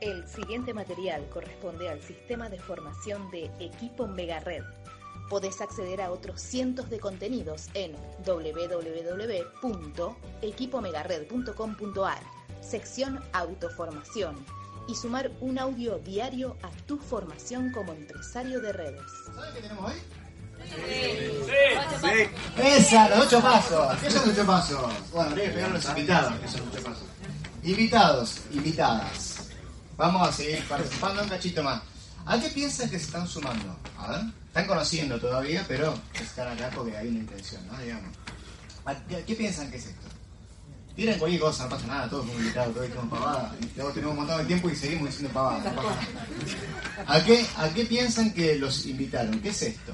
El siguiente material corresponde al sistema de formación de Equipo Megared. Podés acceder a otros cientos de contenidos en www.equipomegared.com.ar, sección Autoformación, y sumar un audio diario a tu formación como empresario de redes. ¿Saben qué tenemos hoy? Sí. Esa, los ocho pasos. ¿Qué son los ocho pasos? Bueno, habría que pegar los invitados, que son los ocho pasos. Invitados, invitadas. Vamos a seguir participando un cachito más. ¿A qué piensan que se están sumando? A ver, están conociendo todavía, pero están acá porque hay una intención, ¿no? Digamos. ¿A qué, qué piensan que es esto? Tienen cualquier cosa, no pasa nada, todos somos invitados, todos estamos pavadas. Luego tenemos un montón de tiempo y seguimos diciendo pavadas. no pasa nada. ¿A qué, ¿A qué piensan que los invitaron? ¿Qué es esto?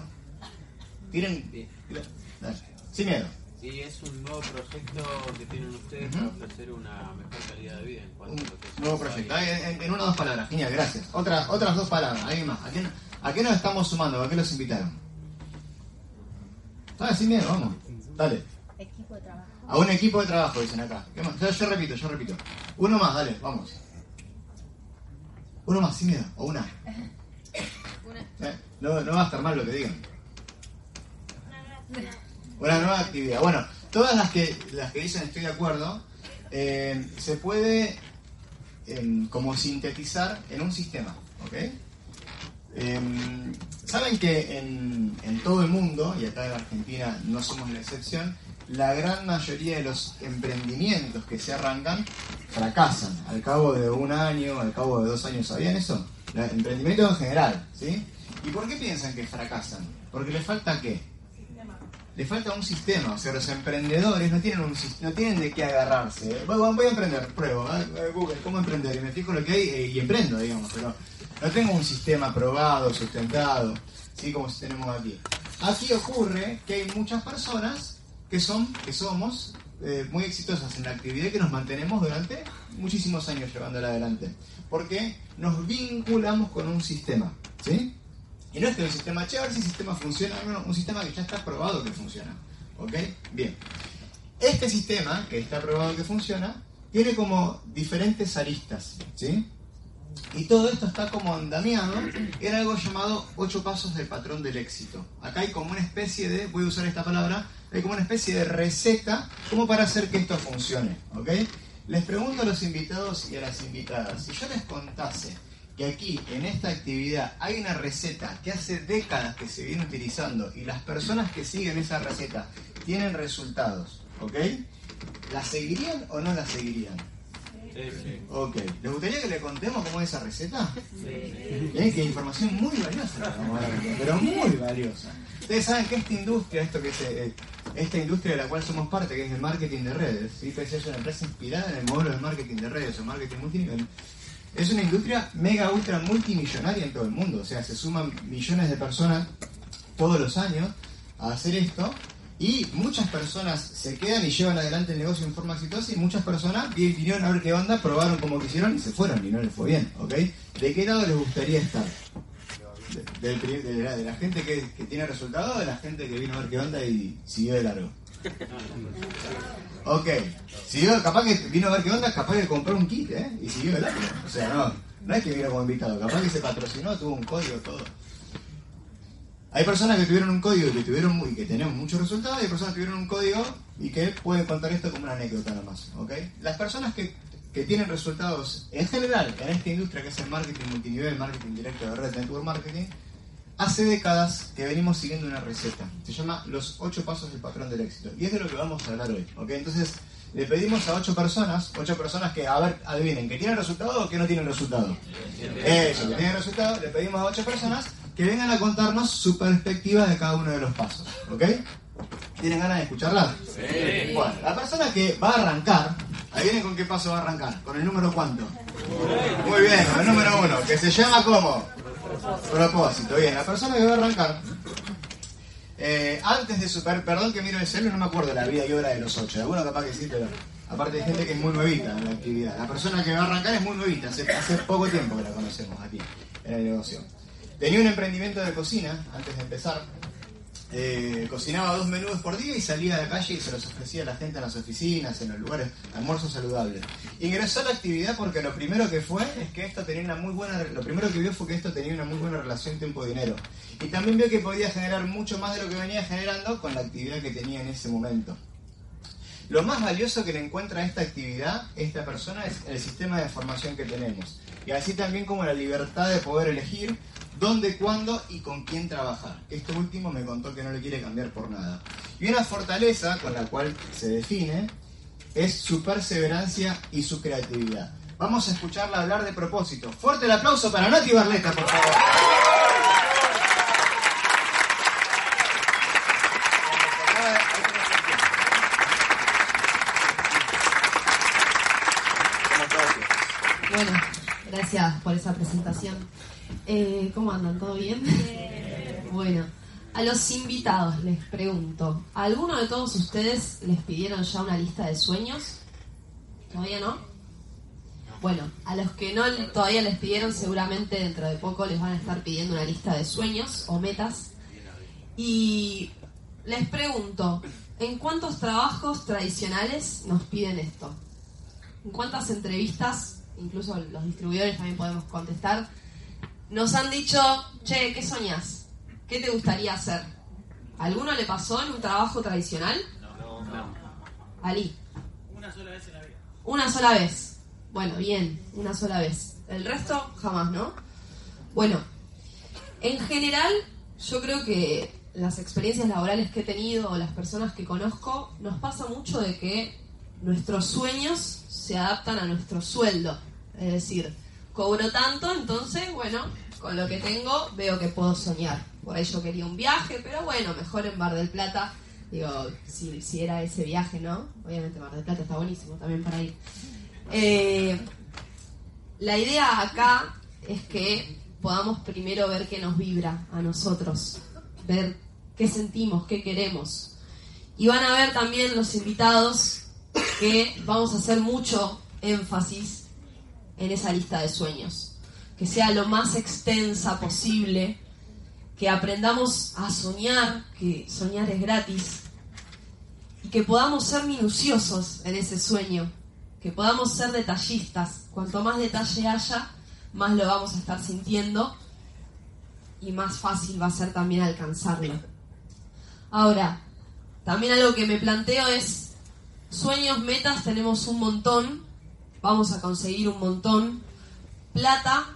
Dale. Sin miedo. Y es un nuevo proyecto que tienen ustedes para ofrecer una mejor calidad de vida en cuanto Un a lo que es nuevo proyecto. En, en una o dos palabras, genial, gracias. Otras, otras dos palabras, alguien más. ¿A qué, ¿A qué nos estamos sumando? ¿A qué los invitaron? Ah, sin miedo, vamos. Dale. Equipo de trabajo. A un equipo de trabajo, dicen acá. ¿Qué más? Yo, yo repito, yo repito. Uno más, dale, vamos. Uno más, sin miedo. O una. Eh, No, no va a estar mal lo que digan. Una nueva actividad. Bueno, todas las que, las que dicen estoy de acuerdo, eh, se puede em, como sintetizar en un sistema. Em, Saben que en, en todo el mundo, y acá en Argentina no somos la excepción, la gran mayoría de los emprendimientos que se arrancan fracasan al cabo de un año, al cabo de dos años. ¿Sabían eso? Emprendimientos en general, ¿sí? ¿Y por qué piensan que fracasan? Porque les falta qué? Le falta un sistema, o sea, los emprendedores no tienen un no tienen de qué agarrarse. ¿eh? Voy, a emprender, pruebo, ¿eh? Google, ¿cómo emprender? Y me fijo lo que hay eh, y emprendo, digamos, pero no tengo un sistema probado, sustentado, ¿sí? Como tenemos aquí. Aquí ocurre que hay muchas personas que son, que somos eh, muy exitosas en la actividad que nos mantenemos durante muchísimos años llevándola adelante. Porque nos vinculamos con un sistema, ¿sí? Y no es que el sistema, che, a ver si el sistema funciona, no, un sistema que ya está probado que funciona. ¿Ok? Bien. Este sistema, que está probado que funciona, tiene como diferentes aristas, ¿sí? Y todo esto está como andamiado en algo llamado ocho pasos del patrón del éxito. Acá hay como una especie de, voy a usar esta palabra, hay como una especie de receta como para hacer que esto funcione, ¿ok? Les pregunto a los invitados y a las invitadas, si yo les contase que aquí, en esta actividad, hay una receta que hace décadas que se viene utilizando y las personas que siguen esa receta tienen resultados, ¿ok? ¿La seguirían o no la seguirían? Ok. ¿Les gustaría que le contemos cómo es esa receta? Bien, que información muy valiosa, pero muy valiosa. Ustedes saben que esta industria, esto que es, eh, esta industria de la cual somos parte, que es el marketing de redes, ¿sí? Es una empresa inspirada en el modelo de marketing de redes o marketing multinivel, es una industria mega ultra multimillonaria en todo el mundo. O sea, se suman millones de personas todos los años a hacer esto y muchas personas se quedan y llevan adelante el negocio en forma exitosa y muchas personas vi- vinieron a ver qué onda, probaron como quisieron y se fueron y no les fue bien, ¿ok? ¿De qué lado les gustaría estar? De la gente que, que tiene resultados o de la gente que vino a ver qué onda y siguió de largo? Ok, siguió, capaz que vino a ver qué onda, capaz que compró un kit, ¿eh? Y siguió largo. O sea, no, no es que vino como invitado, capaz que se patrocinó, tuvo un código, todo. Hay personas que tuvieron un código y que tuvieron y que tenían muchos resultados, y hay personas que tuvieron un código y que pueden contar esto como una anécdota nomás, ¿ok? Las personas que, que tienen resultados en general en esta industria que es el marketing multinivel, marketing directo de red, network marketing, hace décadas que venimos siguiendo una receta. Se llama los ocho pasos del patrón del éxito. Y es de lo que vamos a hablar hoy, ¿ok? Entonces, le pedimos a ocho personas, ocho personas que, a ver, adivinen, que tienen resultado o que no tienen resultado. Eso, que tienen resultado, le pedimos a ocho personas que vengan a contarnos su perspectiva de cada uno de los pasos, ¿ok? ¿Tienen ganas de escucharla? Sí. Bueno, la persona que va a arrancar, ahí viene con qué paso va a arrancar, con el número cuánto. Muy bien, con el número uno, que se llama como propósito. Bien, la persona que va a arrancar, eh, antes de super, perdón que miro el celular, no me acuerdo la vida y obra de los ocho. Alguno capaz que sí, pero aparte hay gente que es muy nuevita en la actividad. La persona que va a arrancar es muy nuevita, hace, hace poco tiempo que la conocemos aquí en el negocio. Tenía un emprendimiento de cocina antes de empezar. Eh, cocinaba dos menús por día y salía a la calle y se los ofrecía a la gente en las oficinas, en los lugares, almuerzos saludables. Ingresó a la actividad porque lo primero que fue es que esto tenía una muy buena, lo primero que vio fue que esto tenía una muy buena relación tiempo-dinero. Y también vio que podía generar mucho más de lo que venía generando con la actividad que tenía en ese momento. Lo más valioso que le encuentra a esta actividad, esta persona, es el sistema de formación que tenemos. Y así también como la libertad de poder elegir dónde, cuándo y con quién trabajar. Esto último me contó que no le quiere cambiar por nada. Y una fortaleza con la cual se define es su perseverancia y su creatividad. Vamos a escucharla hablar de propósito. Fuerte el aplauso para Nati Barleta, por favor. Bueno, gracias por esa presentación. Eh, ¿Cómo andan? ¿Todo bien? Bueno, a los invitados les pregunto, ¿a ¿alguno de todos ustedes les pidieron ya una lista de sueños? ¿Todavía no? Bueno, a los que no todavía les pidieron, seguramente dentro de poco les van a estar pidiendo una lista de sueños o metas. Y les pregunto, ¿en cuántos trabajos tradicionales nos piden esto? ¿En cuántas entrevistas, incluso los distribuidores también podemos contestar, nos han dicho, che, ¿qué soñás? ¿Qué te gustaría hacer? ¿Alguno le pasó en un trabajo tradicional? No, no. Ali. Una sola vez en la vida. Una sola vez. Bueno, bien, una sola vez. El resto, jamás, ¿no? Bueno, en general, yo creo que las experiencias laborales que he tenido o las personas que conozco, nos pasa mucho de que nuestros sueños se adaptan a nuestro sueldo. Es decir, cobro tanto, entonces, bueno, con lo que tengo veo que puedo soñar. Por ahí yo quería un viaje, pero bueno, mejor en Mar del Plata. Digo, si, si era ese viaje, ¿no? Obviamente Mar del Plata está buenísimo también para ir. Eh, la idea acá es que podamos primero ver qué nos vibra a nosotros, ver qué sentimos, qué queremos. Y van a ver también los invitados que vamos a hacer mucho énfasis en esa lista de sueños. Que sea lo más extensa posible, que aprendamos a soñar, que soñar es gratis, y que podamos ser minuciosos en ese sueño, que podamos ser detallistas. Cuanto más detalle haya, más lo vamos a estar sintiendo y más fácil va a ser también alcanzarlo. Ahora, también algo que me planteo es, sueños, metas, tenemos un montón, vamos a conseguir un montón, plata,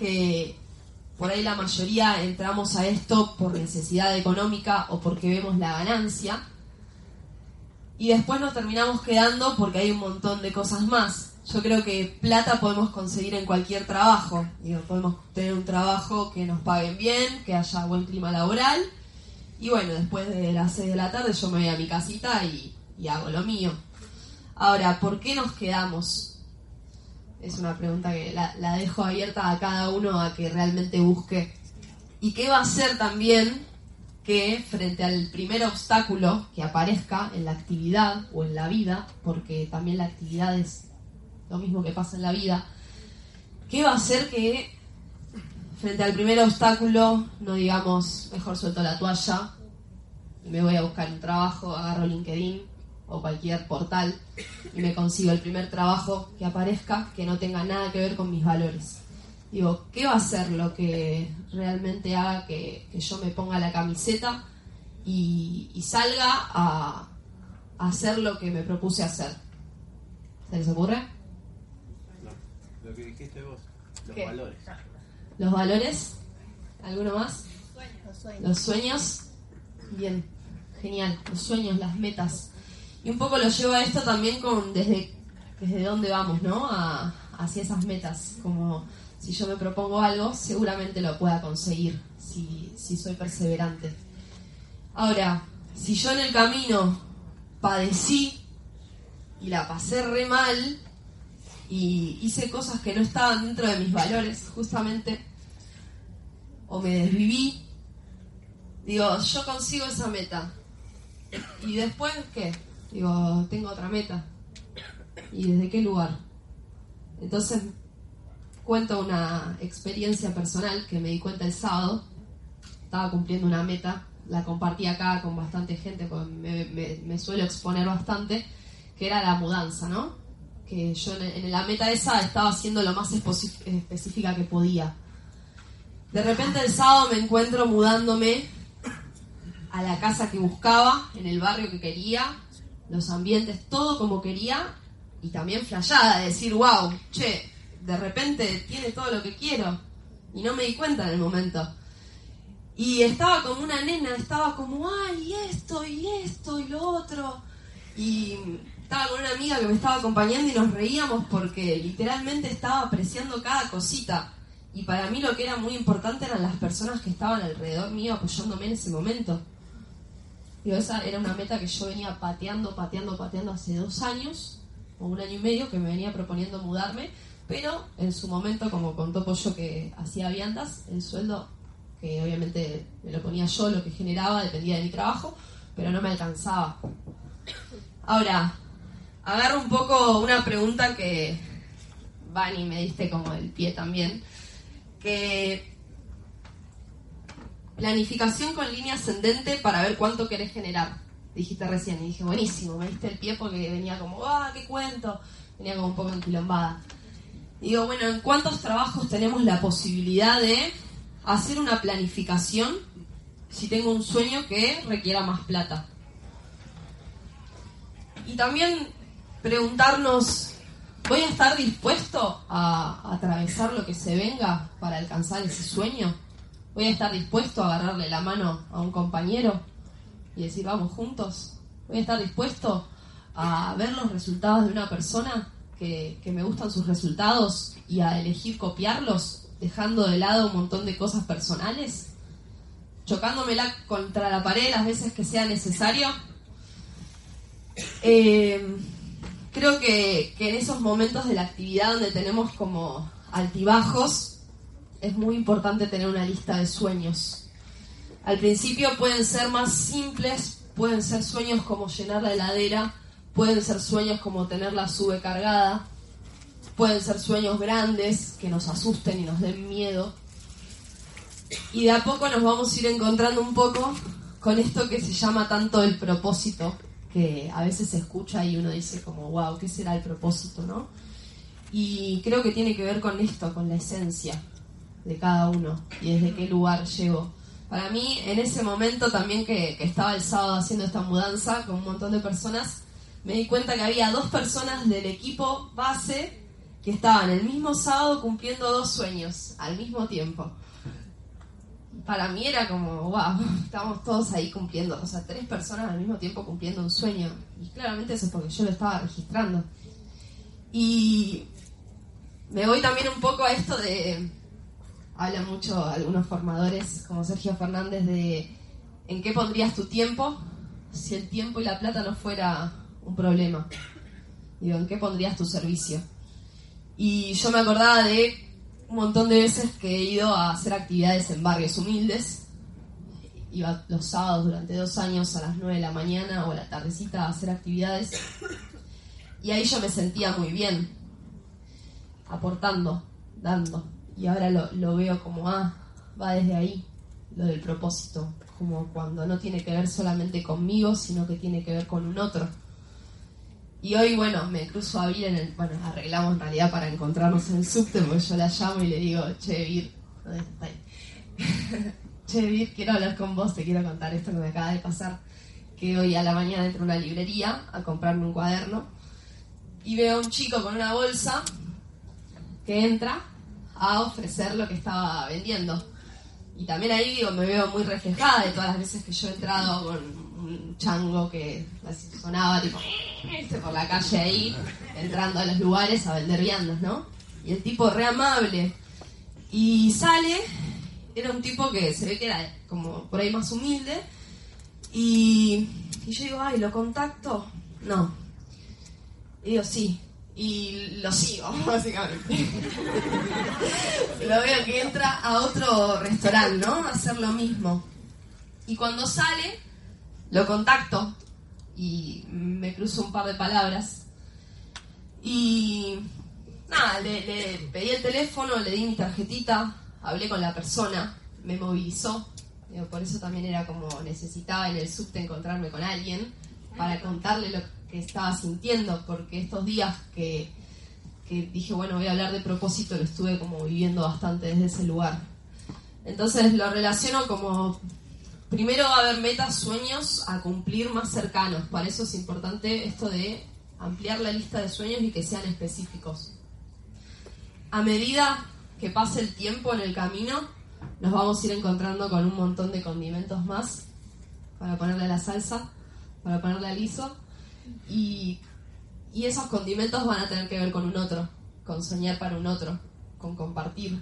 que por ahí la mayoría entramos a esto por necesidad económica o porque vemos la ganancia, y después nos terminamos quedando porque hay un montón de cosas más. Yo creo que plata podemos conseguir en cualquier trabajo. Digo, podemos tener un trabajo que nos paguen bien, que haya buen clima laboral. Y bueno, después de las 6 de la tarde yo me voy a mi casita y, y hago lo mío. Ahora, ¿por qué nos quedamos? Es una pregunta que la, dejo abierta a cada uno a que realmente busque. ¿Y qué va a hacer también que frente al primer obstáculo que aparezca en la actividad o en la vida, porque también la actividad es lo mismo que pasa en la vida, ¿qué va a hacer que frente al primer obstáculo no digamos, mejor suelto la toalla me voy a buscar un trabajo, agarro LinkedIn o cualquier portal y me consigo el primer trabajo que aparezca que no tenga nada que ver con mis valores? Digo, ¿qué va a ser lo que realmente haga que, que yo me ponga la camiseta y, y salga a, a, hacer lo que me propuse hacer? ¿Se les ocurre? No, lo que dijiste vos, los ¿Qué? valores. ¿Los valores? ¿Alguno más? Los sueños. Los sueños. Bien, genial. Los sueños, las metas. Y un poco lo llevo a esto también con desde, desde dónde vamos, ¿no? A, hacia esas metas. Como si yo me propongo algo, seguramente lo pueda conseguir, si, si soy perseverante. Ahora, si yo en el camino padecí y la pasé re mal y hice cosas que no estaban dentro de mis valores, justamente, o me desviví, digo, yo consigo esa meta. ¿Y después qué? Digo, tengo otra meta. ¿Y desde qué lugar? Entonces cuento una experiencia personal que me di cuenta el sábado. Estaba cumpliendo una meta, la compartí acá con bastante gente, me, me- suelo exponer bastante, que era la mudanza, ¿no? que yo en, la meta esa estaba haciendo lo más específica que podía. De repente el sábado me encuentro mudándome a la casa que buscaba, en el barrio que quería, los ambientes, todo como quería, y también flayada, de decir, wow, che, de repente tiene todo lo que quiero, y no me di cuenta en el momento. Y estaba como una nena, estaba como, ay, esto, y esto, y lo otro. Y estaba con una amiga que me estaba acompañando y nos reíamos porque literalmente estaba apreciando cada cosita. Y para mí lo que era muy importante eran las personas que estaban alrededor mío apoyándome en ese momento. Digo, esa era una meta que yo venía pateando, pateando, pateando hace dos años, o un año y medio, que me venía proponiendo mudarme, pero en su momento, como contó Pollo que hacía viandas, el sueldo, que obviamente me lo ponía yo, lo que generaba, dependía de mi trabajo, pero no me alcanzaba. Ahora, agarro un poco una pregunta que, Vani, me diste como el pie también, que planificación con línea ascendente para ver cuánto querés generar. Dijiste recién y dije, buenísimo, me diste el pie porque venía como, ah, qué cuento, venía como un poco enquilombada. Digo, bueno, ¿en cuántos trabajos tenemos la posibilidad de hacer una planificación si tengo un sueño que requiera más plata? Y también preguntarnos, ¿voy a estar dispuesto a atravesar lo que se venga para alcanzar ese sueño? ¿Voy a estar dispuesto a agarrarle la mano a un compañero y decir, vamos juntos? ¿Voy a estar dispuesto a ver los resultados de una persona que, que me gustan sus resultados y a elegir copiarlos, dejando de lado un montón de cosas personales? ¿Chocándomela contra la pared las veces que sea necesario? Eh, creo que, que en esos momentos de la actividad donde tenemos como altibajos, es muy importante tener una lista de sueños. Al principio pueden ser más simples, pueden ser sueños como llenar la heladera, pueden ser sueños como tener la sube cargada, pueden ser sueños grandes que nos asusten y nos den miedo. Y de a poco nos vamos a ir encontrando un poco con esto que se llama tanto el propósito, que a veces se escucha y uno dice como, wow, ¿qué será el propósito, no? Y creo que tiene que ver con esto, con la esencia de cada uno y desde qué lugar llego. Para mí, en ese momento también que, estaba el sábado haciendo esta mudanza con un montón de personas, me di cuenta que había dos personas del equipo base que estaban el mismo sábado cumpliendo dos sueños al mismo tiempo. Para mí era como, wow, estábamos todos ahí cumpliendo, o sea, tres personas al mismo tiempo cumpliendo un sueño. Y claramente eso es porque yo lo estaba registrando. Y me voy también un poco a esto de, habla mucho algunos formadores como Sergio Fernández de en qué pondrías tu tiempo si el tiempo y la plata no fuera un problema. Digo, ¿en qué pondrías tu servicio? Y yo me acordaba de un montón de veces que he ido a hacer actividades en barrios humildes. Iba los sábados durante dos años a las 9 de la mañana o a la tardecita a hacer actividades. Y ahí yo me sentía muy bien, aportando, dando. Y ahora lo, veo como, ah, va desde ahí, lo del propósito. Como cuando no tiene que ver solamente conmigo, sino que tiene que ver con un otro. Y hoy, bueno, me cruzo a Vir en el. Bueno, arreglamos en realidad para encontrarnos en el subte, porque yo la llamo y le digo, che, Vir, ¿dónde está ahí? che, Vir, quiero hablar con vos, te quiero contar esto que me acaba de pasar. Que hoy a la mañana entro a una librería a comprarme un cuaderno y veo a un chico con una bolsa que entra a ofrecer lo que estaba vendiendo. Y también ahí digo, me veo muy reflejada de todas las veces que yo he entrado con un chango que sonaba tipo ¿viste? por la calle ahí, entrando a los lugares a vender viandas, ¿no? Y el tipo re amable. Y sale, era un tipo que se ve que era como por ahí más humilde. Y, y yo digo, ay, ¿lo contacto? No. Y digo, sí. Y lo sigo, básicamente. lo veo que entra a otro restaurante, ¿no? A hacer lo mismo. Y cuando sale, lo contacto y me cruzo un par de palabras. Y nada, le, le pedí el teléfono, le di mi tarjetita, hablé con la persona, me movilizó. Por eso también era como necesitaba en el subte encontrarme con alguien para contarle lo, que estaba sintiendo, porque estos días que, que dije, bueno, voy a hablar de propósito, lo estuve como viviendo bastante desde ese lugar. Entonces lo relaciono como, primero va a haber metas, sueños a cumplir más cercanos. Para eso es importante esto de ampliar la lista de sueños y que sean específicos. A medida que pase el tiempo en el camino, nos vamos a ir encontrando con un montón de condimentos más para ponerle la salsa, para ponerle al guiso. Y, esos condimentos van a tener que ver con un otro, con soñar para un otro, con compartir.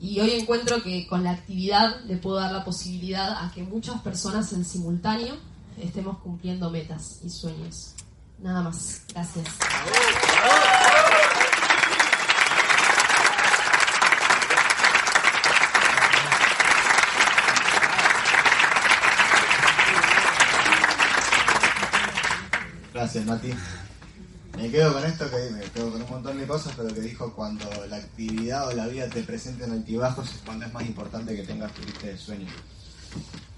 Y hoy encuentro que con la actividad le puedo dar la posibilidad a que muchas personas en simultáneo estemos cumpliendo metas y sueños. Nada más. Gracias. Gracias, Mati. Me quedo con esto, que me quedo con un montón de cosas, pero que dijo cuando la actividad o la vida te presenten altibajos es cuando es más importante que tengas tu lista de sueños.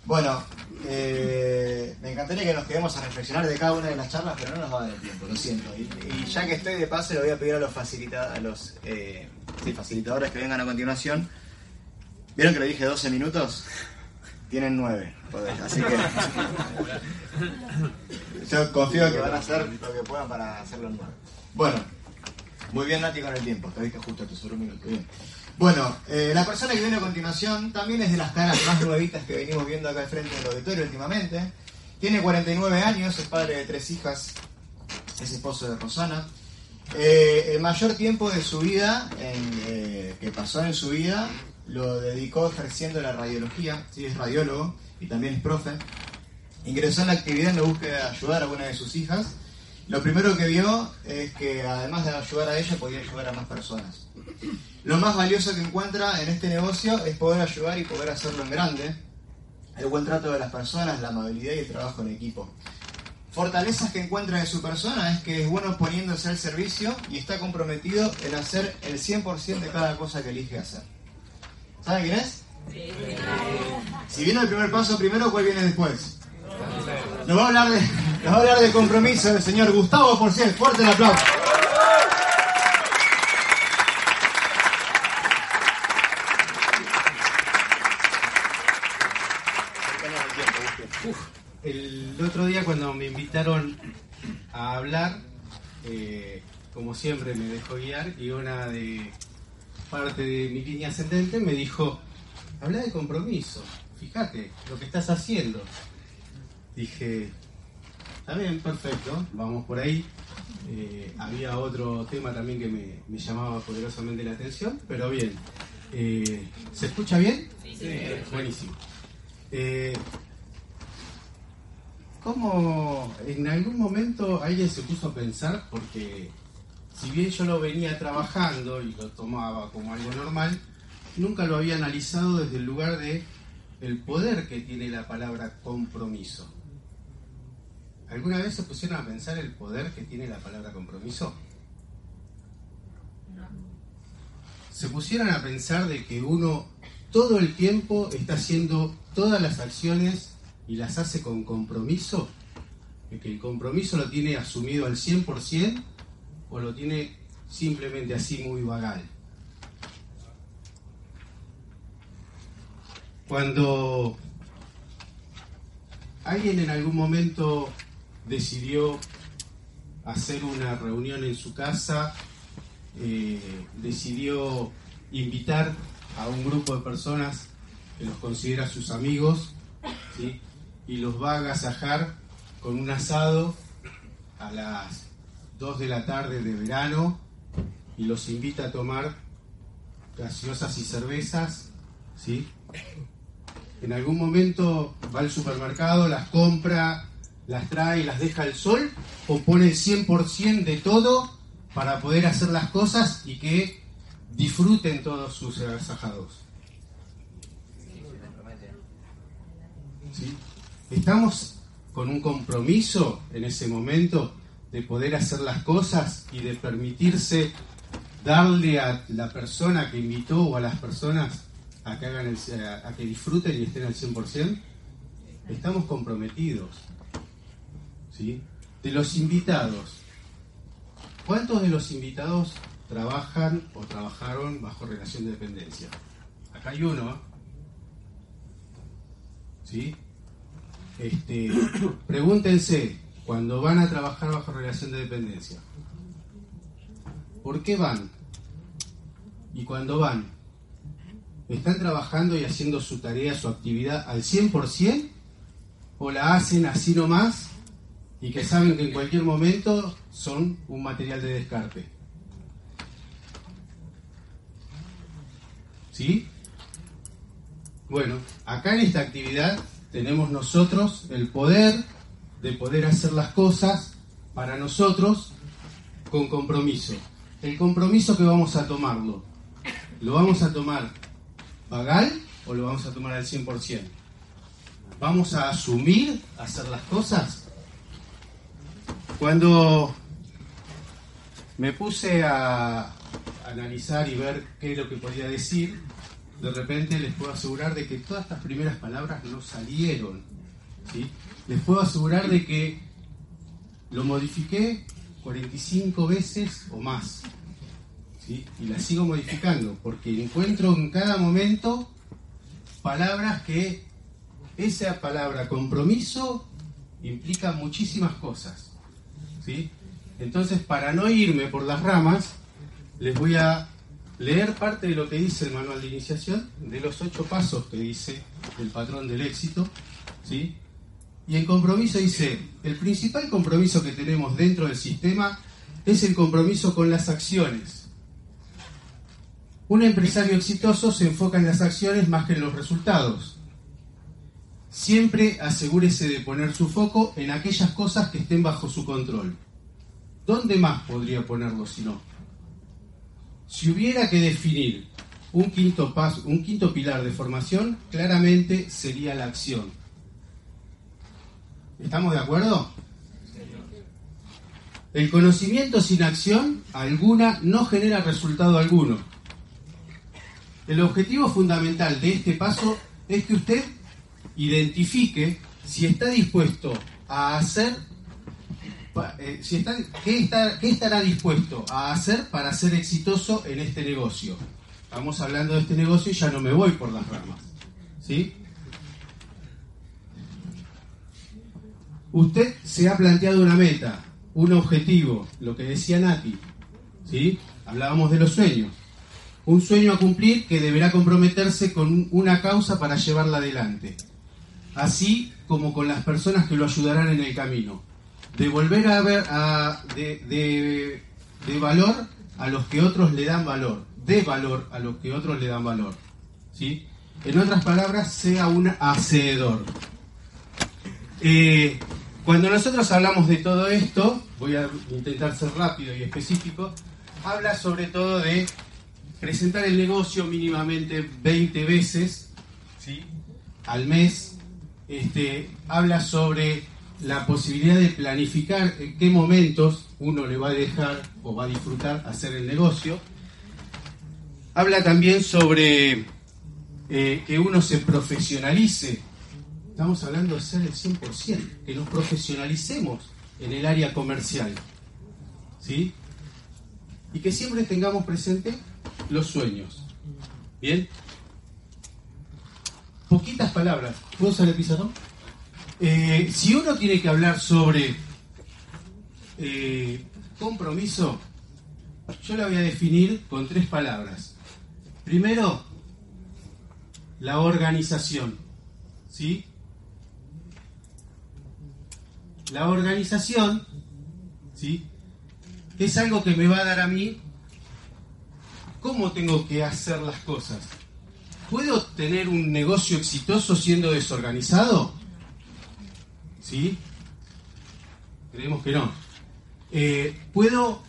Bueno, eh, me encantaría que nos quedemos a reflexionar de cada una de las charlas, pero no nos va a dar el tiempo, lo siento. Y, ya que estoy de paso, le voy a pedir a los, facilita, a los eh, facilitadores que vengan a continuación. ¿Vieron que le dije 12 minutos? Tienen 9. Así que yo confío que van a hacer lo que puedan para hacerlo en 9. Bueno, muy bien Nati con el tiempo, te dije justo tu solo minuto. Bien. Bueno, eh, la persona que viene a continuación también es de las caras más nuevitas que venimos viendo acá al frente del auditorio últimamente. Tiene 49 años, es padre de tres hijas, es esposo de Rosana. Eh, el mayor tiempo de su vida, en, eh, que pasó en su vida, lo dedicó ejerciendo la radiología, sí, es radiólogo y también es profe. Ingresó en la actividad en la búsqueda de ayudar a una de sus hijas. Lo primero que vio es que además de ayudar a ella, podía ayudar a más personas. Lo más valioso que encuentra en este negocio es poder ayudar y poder hacerlo en grande. El buen trato de las personas, la amabilidad y el trabajo en equipo. Fortalezas que encuentra de su persona es que es bueno poniéndose al servicio y está comprometido en hacer el 100% de cada cosa que elige hacer. ¿Saben quién es? Si viene el primer paso primero, ¿cuál viene después? Nos va a hablar de, nos va a hablar de compromiso del señor Gustavo Porciel. Fuerte el aplauso. El otro día cuando me invitaron a hablar, eh, como siempre me dejó guiar y una de parte de mi línea ascendente me dijo, habla de compromiso, fíjate lo que estás haciendo. Dije, está bien, perfecto, vamos por ahí. Eh, había otro tema también que me, me, llamaba poderosamente la atención, pero bien. Eh, ¿Se escucha bien? Sí. Buenísimo. Eh, ¿Cómo en algún momento alguien se puso a pensar? Porque si bien yo lo venía trabajando y lo tomaba como algo normal, nunca lo había analizado desde el lugar de el poder que tiene la palabra compromiso. ¿Alguna vez se pusieron a pensar el poder que tiene la palabra compromiso? Se pusieron a pensar de que uno todo el tiempo está haciendo todas las acciones y las hace con compromiso, de que el compromiso lo tiene asumido al 100% o lo tiene simplemente así muy vagal. Cuando alguien en algún momento decidió hacer una reunión en su casa, eh, decidió invitar a un grupo de personas que los considera sus amigos, y los va a agasajar con un asado a las 2 de la tarde de verano y los invita a tomar gaseosas y cervezas, ¿sí? En algún momento va al supermercado, las compra, las trae, las deja al sol o pone el 100% de todo para poder hacer las cosas y que disfruten todos sus agasajados. ¿Sí? Estamos con un compromiso en ese momento de poder hacer las cosas y de permitirse darle a la persona que invitó o a las personas a que, hagan el, a que disfruten y estén al 100%, estamos comprometidos. ¿sí? de los invitados, ¿cuántos de los invitados trabajan o trabajaron bajo relación de dependencia? Acá hay uno. ¿eh? ¿Sí? Este, pregúntense, cuando van a trabajar bajo relación de dependencia, ¿por qué van? Y cuando van, ¿están trabajando y haciendo su tarea, su actividad al 100%? ¿O la hacen así nomás y que saben que en cualquier momento son un material de descarte? ¿Sí? Bueno, acá en esta actividad tenemos nosotros el poder de poder hacer las cosas para nosotros con compromiso. El compromiso que vamos a tomarlo, ¿lo vamos a tomar vagal o lo vamos a tomar al 100%? ¿Vamos a asumir hacer las cosas? Cuando me puse a analizar y ver qué es lo que podía decir, de repente les puedo asegurar de que todas estas primeras palabras no salieron. ¿sí? Les puedo asegurar de que lo modifiqué 45 veces o más. Y las sigo modificando porque encuentro en cada momento palabras que esa palabra compromiso implica muchísimas cosas. ¿sí? Entonces, para no irme por las ramas, les voy a leer parte de lo que dice el manual de iniciación, de los ocho pasos que dice el patrón del éxito, ¿sí? Y el compromiso dice, el principal compromiso que tenemos dentro del sistema es el compromiso con las acciones. Un empresario exitoso se enfoca en las acciones más que en los resultados. Siempre asegúrese de poner su foco en aquellas cosas que estén bajo su control. ¿Dónde más podría ponerlo si no? Si hubiera que definir un quinto, paso, un quinto pilar de formación, claramente sería la acción. ¿Estamos de acuerdo? El conocimiento sin acción alguna no genera resultado alguno. El objetivo fundamental de este paso es que usted identifique si está dispuesto a hacer eh, si está, ¿qué, ¿qué estará dispuesto a hacer para ser exitoso en este negocio? Estamos hablando de este negocio y ya no me voy por las ramas. ¿Sí? Usted se ha planteado una meta, un objetivo, lo que decía Nati. ¿Sí? Hablábamos de los sueños. Un sueño a cumplir que deberá comprometerse con una causa para llevarla adelante. Así como con las personas que lo ayudarán en el camino de volver a ver, a, de, de, valor a los que otros le dan valor, de valor a los que otros le dan valor. ¿sí? En otras palabras, sea un hacedor. Eh, cuando nosotros hablamos de todo esto, voy a intentar ser rápido y específico, habla sobre todo de presentar el negocio mínimamente 20 veces al mes. Este, habla sobre la posibilidad de planificar en qué momentos uno le va a dejar o va a disfrutar hacer el negocio. Habla también sobre eh, que uno se profesionalice. Estamos hablando de ser el 100%, que nos profesionalicemos en el área comercial. ¿Sí? Y que siempre tengamos presente los sueños. ¿Bien? Poquitas palabras. ¿Puedo usar el pizarrón? Eh, si uno tiene que hablar sobre eh, compromiso, yo la voy a definir con tres palabras. Primero, la organización. ¿Sí? La organización, ¿sí? Es algo que me va a dar a mí cómo tengo que hacer las cosas. ¿Puedo tener un negocio exitoso siendo desorganizado? ¿Sí? Creemos que no. Eh, ¿Puedo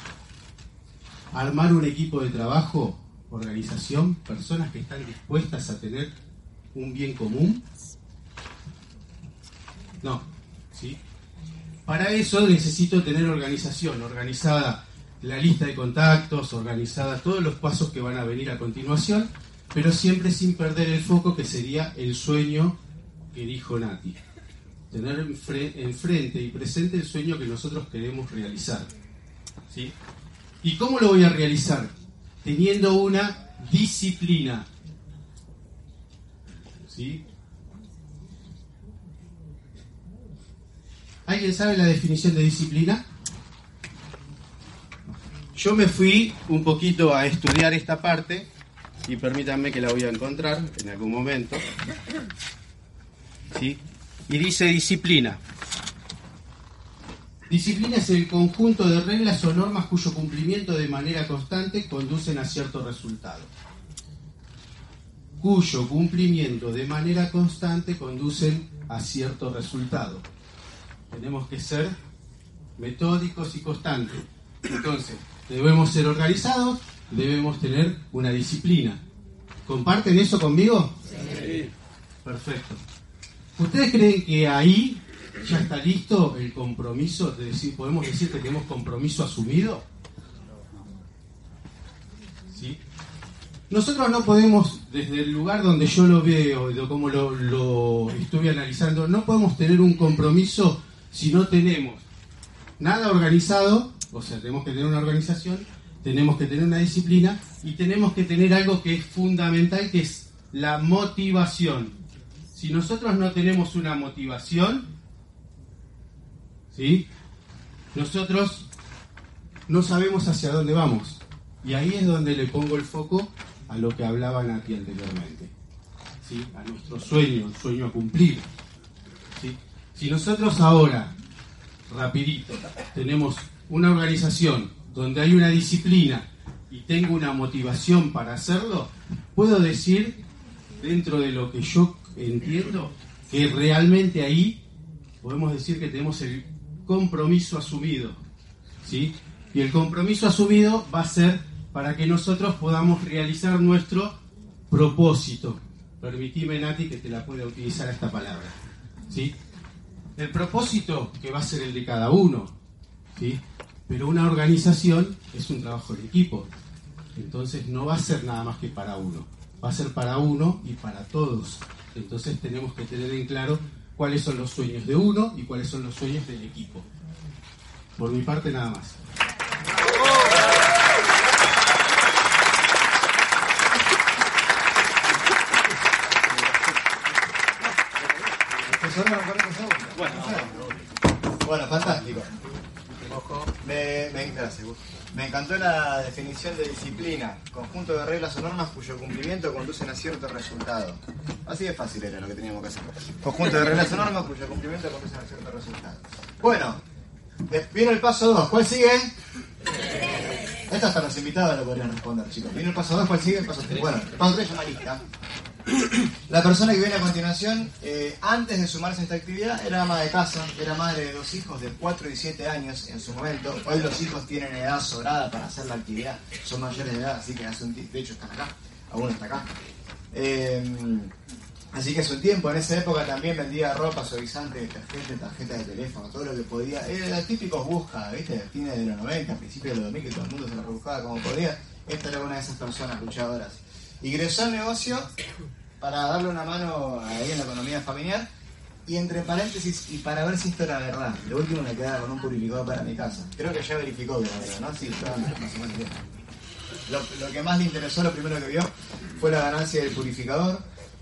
armar un equipo de trabajo, organización, personas que están dispuestas a tener un bien común? No. Para eso necesito tener organización, organizada la lista de contactos, organizada todos los pasos que van a venir a continuación, pero siempre sin perder el foco que sería el sueño que dijo Nati. tener enfrente y presente el sueño que nosotros queremos realizar. ¿sí? ¿Y cómo lo voy a realizar? Teniendo una disciplina. ¿Sí? ¿Alguien sabe la definición de disciplina? Yo me fui un poquito a estudiar esta parte y permítanme que la voy a encontrar en algún momento. ¿Sí? Y dice disciplina. Disciplina es el conjunto de reglas o normas cuyo cumplimiento de manera constante conducen a cierto resultado. Cuyo cumplimiento de manera constante conducen a cierto resultado. Tenemos que ser metódicos y constantes. Entonces, debemos ser organizados, debemos tener una disciplina. ¿Comparten eso conmigo? Sí. Perfecto. ¿Ustedes creen que ahí ya está listo el compromiso? De decir, ¿Podemos decir que tenemos compromiso asumido? ¿Sí? Nosotros no podemos, desde el lugar donde yo lo veo, de cómo lo, lo estuve analizando, no podemos tener un compromiso si no tenemos nada organizado, o sea, tenemos que tener una organización, tenemos que tener una disciplina y tenemos que tener algo que es fundamental, que es la motivación. Si nosotros no tenemos una motivación, ¿sí? Nosotros no sabemos hacia dónde vamos. Y ahí es donde le pongo el foco a lo que hablaban aquí anteriormente. ¿sí? A nuestro sueño, el sueño a cumplir. Si nosotros ahora, rapidito, tenemos una organización donde hay una disciplina y tengo una motivación para hacerlo, puedo decir, dentro de lo que yo entiendo que realmente ahí podemos decir que tenemos el compromiso asumido. ¿sí? Y el compromiso asumido va a ser para que nosotros podamos realizar nuestro propósito. Permitime, Nati, que te la pueda utilizar esta palabra. ¿sí? El propósito que va a ser el de cada uno. ¿sí? Pero una organización es un trabajo de equipo. Entonces no va a ser nada más que para uno. Va a ser para uno y para todos. Entonces tenemos que tener en claro cuáles son los sueños de uno y cuáles son los sueños del equipo. Por mi parte nada más. Bueno, fantástico. Me, me, me encantó la definición de disciplina, conjunto de reglas o normas cuyo cumplimiento conducen a cierto resultado. Así de fácil era lo que teníamos que hacer. Conjunto de reglas o normas cuyo cumplimiento conducen a cierto resultado. Bueno, viene el paso 2. ¿Cuál sigue? Estas hasta los invitados lo podrían responder, chicos. Viene el paso 2, ¿cuál sigue? El paso 3. Bueno, el paso 3 llama lista. La persona que viene a continuación, eh, antes de sumarse a esta actividad, era ama de casa, era madre de dos hijos de 4 y 7 años en su momento. Hoy los hijos tienen edad sobrada para hacer la actividad, son mayores de edad, así que hace un de hecho están acá, algunos está acá. Eh, así que hace un tiempo, en esa época también vendía ropa, suavizante, tarjeta, tarjeta de teléfono, todo lo que podía. Era típicos busca, ¿viste? Fines de los 90, principios de los 2000, que todo el mundo se la rebuscaba como podía. Esta era una de esas personas luchadoras. Ingresó al negocio para darle una mano ahí en la economía familiar y entre paréntesis y para ver si esto era verdad. De último me quedaba con un purificador para mi casa. Creo que ya verificó que era verdad, ¿no? Sí, estaba más o menos bien. Lo, lo, que más le interesó, lo primero que vio, fue la ganancia del purificador.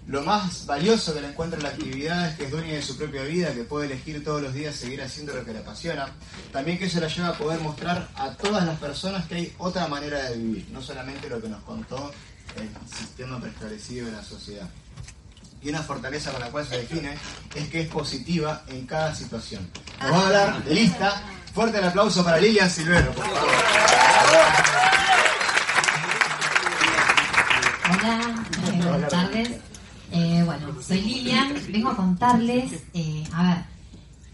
Lo más valioso que le encuentra en la actividad es que es dueña de su propia vida, que puede elegir todos los días seguir haciendo lo que le apasiona. También que eso la lleva a poder mostrar a todas las personas que hay otra manera de vivir, no solamente lo que nos contó el sistema preestablecido de la sociedad. Y una fortaleza con la cual se define es que es positiva en cada situación. Nos va a hablar de lista. Fuerte el aplauso para Lilian Silvero, Hola, buenas tardes. Eh, bueno, soy Lilian, vengo a contarles, eh, a ver,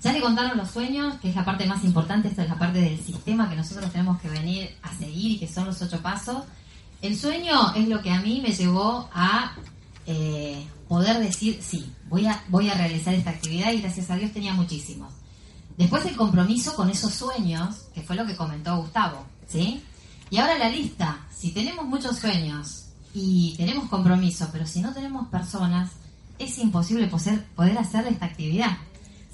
ya le contaron los sueños, que es la parte más importante, esta es la parte del sistema que nosotros tenemos que venir a seguir y que son los ocho pasos. El sueño es lo que a mí me llevó a eh, poder decir, sí, voy a, voy a realizar esta actividad y gracias a Dios tenía muchísimos. Después el compromiso con esos sueños, que fue lo que comentó Gustavo, ¿sí? Y ahora la lista, si tenemos muchos sueños y tenemos compromiso, pero si no tenemos personas, es imposible poder, poder hacer esta actividad.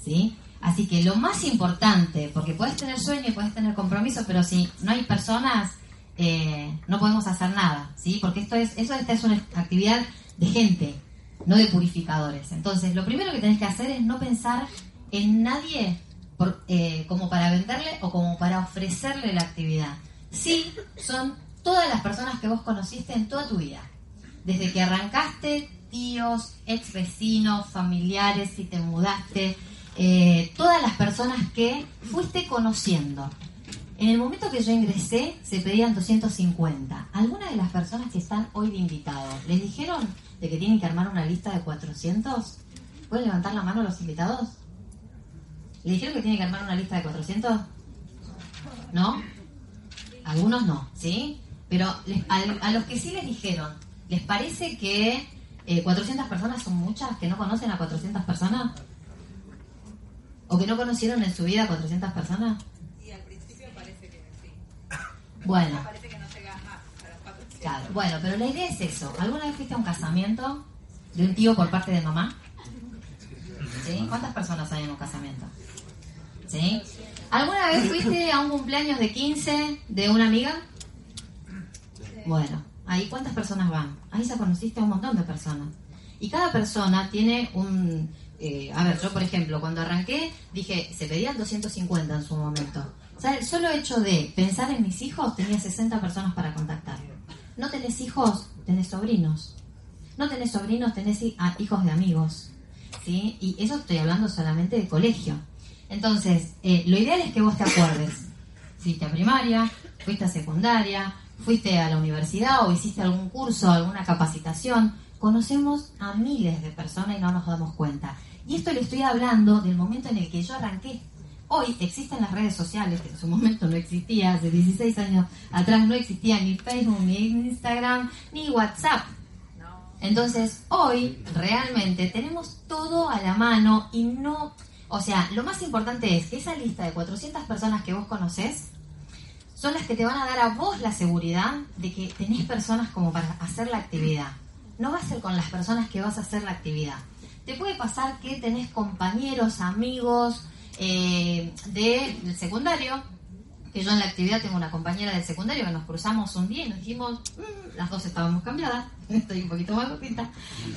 ¿sí? Así que lo más importante, porque puedes tener sueño y puedes tener compromiso, pero si no hay personas, eh, no podemos hacer nada, ¿sí? Porque esto es, eso esta es una actividad de gente, no de purificadores. Entonces, lo primero que tenés que hacer es no pensar en nadie eh, como para venderle o como para ofrecerle la actividad. Sí, son todas las personas que vos conociste en toda tu vida. Desde que arrancaste, tíos, ex vecinos, familiares, si te mudaste, eh, todas las personas que fuiste conociendo. En el momento que yo ingresé, se pedían 250. Algunas de las personas que están hoy de invitados, ¿les dijeron de que tienen que armar una lista de 400? ¿Pueden levantar la mano los invitados? ¿Le dijeron que tienen que armar una lista de 400? ¿No? Algunos no, ¿sí? Pero a, los que sí les dijeron, ¿les parece que 400 eh, personas son muchas? ¿Que no conocen a 400 personas? ¿O que no conocieron en su vida a 400 personas? Sí, al principio parece que sí. Bueno. Parece que no llega más a los 400. Claro, bueno, pero la idea es eso. ¿Alguna vez fuiste a un casamiento de un tío por parte de mamá? ¿Sí? ¿Cuántas personas hay en un casamiento? ¿Sí? ¿Alguna vez fuiste a un cumpleaños de 15 de una amiga? Bueno, ahí cuántas personas van. Ahí ya conociste a un montón de personas. Y cada persona tiene un... Eh, a ver, yo por ejemplo, cuando arranqué, dije, se pedían 250 en su momento. El solo hecho de pensar en mis hijos, tenía 60 personas para contactar. No tenés hijos, tenés sobrinos. No tenés sobrinos, tenés hijos de amigos. ¿sí? Y eso estoy hablando solamente de colegio. Entonces, eh, lo ideal es que vos te acuerdes. Fuiste a primaria, fuiste a secundaria, fuiste a la universidad o hiciste algún curso, alguna capacitación. Conocemos a miles de personas y no nos damos cuenta. Y esto le estoy hablando del momento en el que yo arranqué. Hoy existen las redes sociales, que en su momento no existía, hace 16 años atrás no existía ni Facebook, ni Instagram, ni WhatsApp. Entonces, hoy realmente tenemos todo a la mano y no o sea, lo más importante es que esa lista de 400 personas que vos conocés son las que te van a dar a vos la seguridad de que tenés personas como para hacer la actividad. No va a ser con las personas que vas a hacer la actividad. Te puede pasar que tenés compañeros, amigos eh, del secundario que yo en la actividad tengo una compañera del secundario que nos cruzamos un día y nos dijimos, mm", las dos estábamos cambiadas, estoy un poquito más gordita,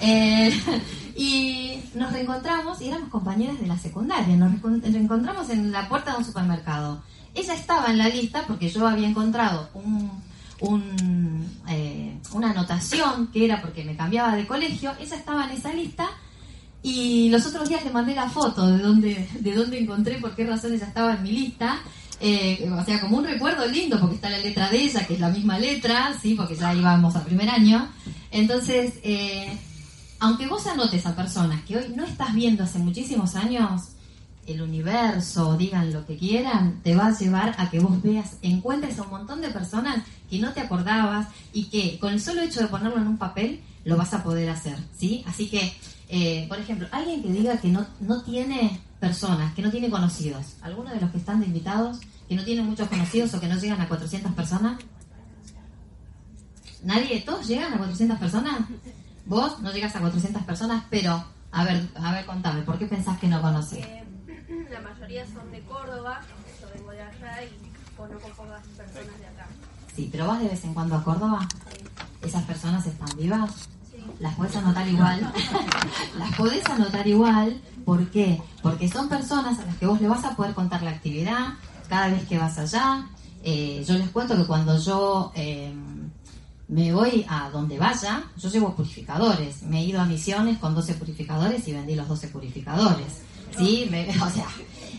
eh, y nos reencontramos y éramos compañeras de la secundaria, nos reencontramos en la puerta de un supermercado. Ella estaba en la lista porque yo había encontrado un, eh, una anotación que era porque me cambiaba de colegio, ella estaba en esa lista y los otros días le mandé la foto de dónde, de dónde encontré, por qué razón ella estaba en mi lista eh, o sea, como un recuerdo lindo, porque está la letra de ella, que es la misma letra, ¿sí? Porque ya íbamos al primer año. Entonces, eh, aunque vos anotes a personas que hoy no estás viendo hace muchísimos años, el universo, digan lo que quieran, te va a llevar a que vos veas, encuentres a un montón de personas que no te acordabas y que con el solo hecho de ponerlo en un papel lo vas a poder hacer, ¿sí? Así que, eh, por ejemplo, alguien que diga que no, no tiene personas, que no tiene conocidos. ¿Alguno de los que están de invitados que no tienen muchos conocidos o que no llegan a 400 personas? ¿Nadie? ¿Todos llegan a 400 personas? Vos no llegas a 400 personas, pero, a ver, a ver, contame, ¿por qué pensás que no conoces? Eh, la mayoría son de Córdoba, yo vengo de allá y conozco pocas personas de acá. Sí, pero vas de vez en cuando a Córdoba. ¿Esas personas están vivas? ¿Las puedes anotar igual? ¿Las podés anotar igual? ¿Por qué? Porque son personas a las que vos le vas a poder contar la actividad cada vez que vas allá. Eh, yo les cuento que cuando yo eh, me voy a donde vaya, yo llevo purificadores. Me he ido a misiones con 12 purificadores y vendí los 12 purificadores. ¿Sí? o sea,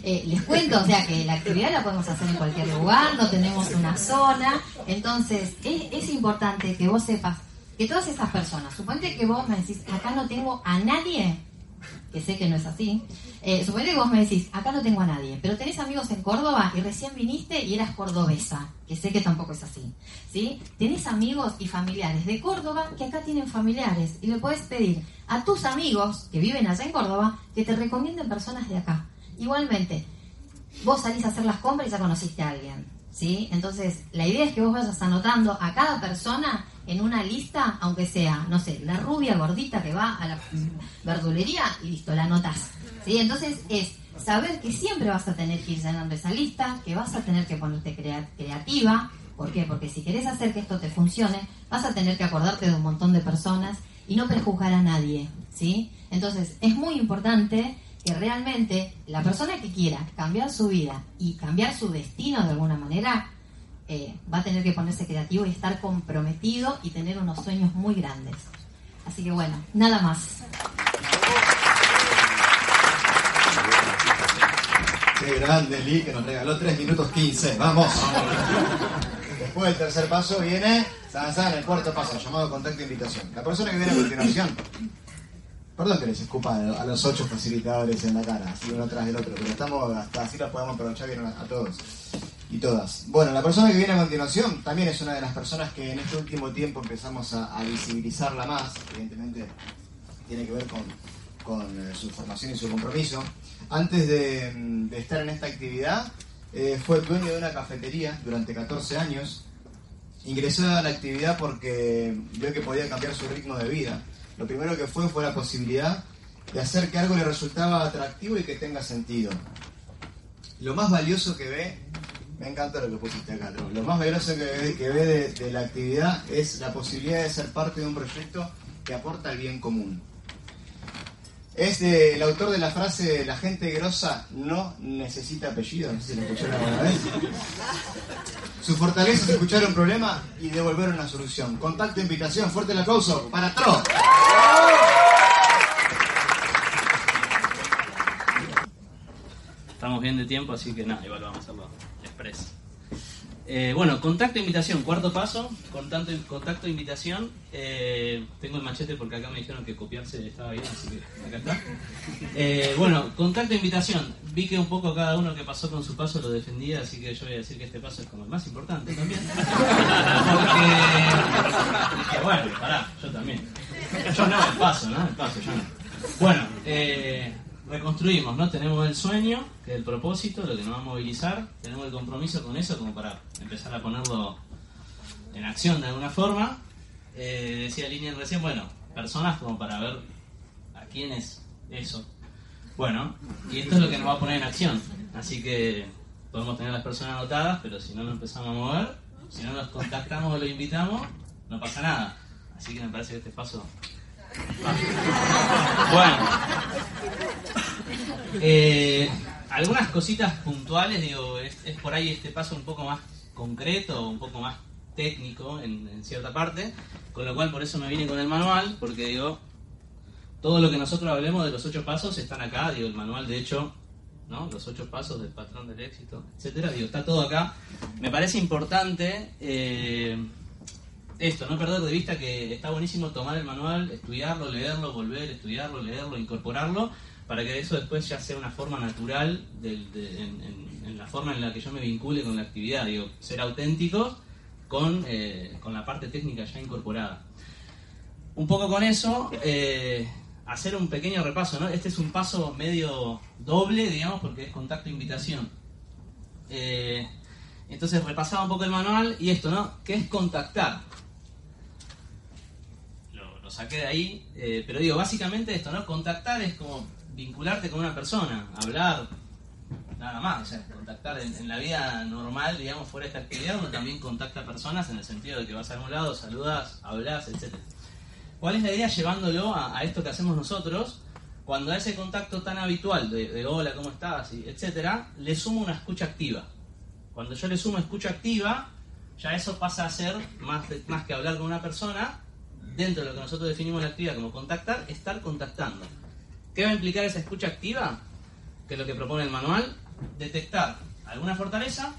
eh, les cuento, o sea, que la actividad la podemos hacer en cualquier lugar, no tenemos una zona. Entonces, es, es importante que vos sepas que todas esas personas, suponte que vos me decís, acá no tengo a nadie que sé que no es así, eh, suponete que vos me decís, acá no tengo a nadie, pero tenés amigos en Córdoba y recién viniste y eras cordobesa, que sé que tampoco es así, ¿sí? Tenés amigos y familiares de Córdoba que acá tienen familiares y le puedes pedir a tus amigos que viven allá en Córdoba que te recomienden personas de acá. Igualmente, vos salís a hacer las compras y ya conociste a alguien, ¿sí? Entonces, la idea es que vos vayas anotando a cada persona en una lista, aunque sea, no sé, la rubia gordita que va a la verdulería, listo, la anotas. ¿Sí? Entonces es saber que siempre vas a tener que ir llenando esa lista, que vas a tener que ponerte crea- creativa. ¿Por qué? Porque si querés hacer que esto te funcione, vas a tener que acordarte de un montón de personas y no prejuzgar a nadie, ¿sí? Entonces, es muy importante que realmente la persona que quiera cambiar su vida y cambiar su destino de alguna manera, eh, va a tener que ponerse creativo y estar comprometido y tener unos sueños muy grandes. Así que bueno, nada más. Qué grande, Lee, que nos regaló 3 minutos 15. Vamos. Después del tercer paso viene San, el cuarto paso, llamado contacto e invitación. La persona que viene a continuación. Perdón que les escupa a los ocho facilitadores en la cara, así uno tras del otro, pero estamos así los podemos aprovechar bien a, todos y todas. Bueno, la persona que viene a continuación también es una de las personas que en este último tiempo empezamos a, a visibilizarla más, evidentemente tiene que ver con, eh, su formación y su compromiso. Antes de, mm, estar en esta actividad, eh, fue dueño de una cafetería durante 14 años. Ingresó a la actividad porque vio que podía cambiar su ritmo de vida. Lo primero que fue fue la posibilidad de hacer que algo le resultaba atractivo y que tenga sentido. Lo más valioso que ve, me encanta lo que pusiste acá, lo más valioso que ve, que ve de, de la actividad es la posibilidad de ser parte de un proyecto que aporta al bien común. Es de- el autor de la frase La gente grosa no necesita apellido, no sé si lo escucharon alguna vez. Su fortaleza es escuchar un problema y devolver una solución. Contacto, invitación, fuerte el aplauso para Tro. Estamos bien de tiempo, así que nada, igual vamos a hacerlo express. Eh, bueno, contacto e invitación, cuarto paso, contacto, contacto e invitación. Eh, tengo el machete porque acá me dijeron que copiarse estaba bien, así que acá está. Eh, bueno, contacto e invitación. Vi que un poco cada uno que pasó con su paso lo defendía, así que yo voy a decir que este paso es como el más importante también. Porque, bueno, pará, yo también. Yo no, el paso, ¿no? El paso, yo no. Bueno, eh, reconstruimos, ¿no? Tenemos el sueño, que es el propósito, lo que nos va a movilizar, tenemos el compromiso con eso como para empezar a ponerlo en acción de alguna forma. Eh, decía Línea recién, bueno, personas como para ver a quién es eso. Bueno, y esto es lo que nos va a poner en acción. Así que podemos tener las personas anotadas, pero si no nos empezamos a mover, si no nos contactamos o lo invitamos, no pasa nada. Así que me parece que este paso bueno. Eh, algunas cositas puntuales, digo, es, por ahí este paso un poco más concreto, un poco más técnico en, en cierta parte, con lo cual por eso me vine con el manual, porque digo, todo lo que nosotros hablemos de los ocho pasos están acá, digo, el manual de hecho, ¿no? Los ocho pasos del patrón del éxito, etcétera, digo, está todo acá. Me parece importante eh, esto, no perder de vista que está buenísimo tomar el manual, estudiarlo, leerlo, volver, estudiarlo, leerlo, incorporarlo, para que eso después ya sea una forma natural en, la forma en la que yo me vincule con la actividad, digo, ser auténtico con, eh, con la parte técnica ya incorporada. Un poco con eso, eh, hacer un pequeño repaso, ¿no? Este es un paso medio doble, digamos, porque es contacto-invitación. Eh, entonces repasaba un poco el manual y esto, ¿no? ¿Qué es contactar? Lo, saqué de ahí, eh, pero digo, básicamente esto, ¿no? Contactar es como vincularte con una persona, hablar, nada más. O sea, contactar en, la vida normal, digamos, fuera de esta actividad, uno también contacta personas en el sentido de que vas a algún lado, saludas, hablas, etc. ¿Cuál es la idea llevándolo a, a esto que hacemos nosotros? Cuando a ese contacto tan habitual de, de hola, ¿cómo estás? y etcétera, le sumo una escucha activa. Cuando yo le sumo escucha activa, ya eso pasa a ser, más, más que hablar con una persona, dentro de lo que nosotros definimos la actividad como contactar, estar contactando. ¿Qué va a implicar esa escucha activa? Que es lo que propone el manual, detectar alguna fortaleza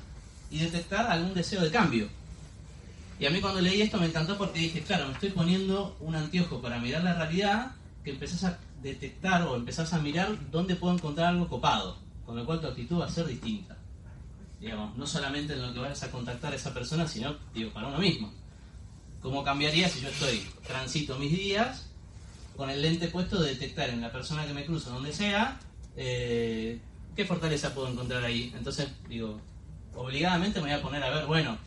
y detectar algún deseo de cambio. Y a mí cuando leí esto me encantó porque dije, claro, me estoy poniendo un anteojo para mirar la realidad que empezás a detectar o empezás a mirar dónde puedo encontrar algo copado, con lo cual tu actitud va a ser distinta. Digamos, no solamente en lo que vayas a contactar a esa persona, sino, digo, para uno mismo. ¿Cómo cambiaría si yo estoy, transito mis días con el lente puesto de detectar en la persona que me cruzo, donde sea, eh, qué fortaleza puedo encontrar ahí? Entonces, digo, obligadamente me voy a poner a ver, bueno,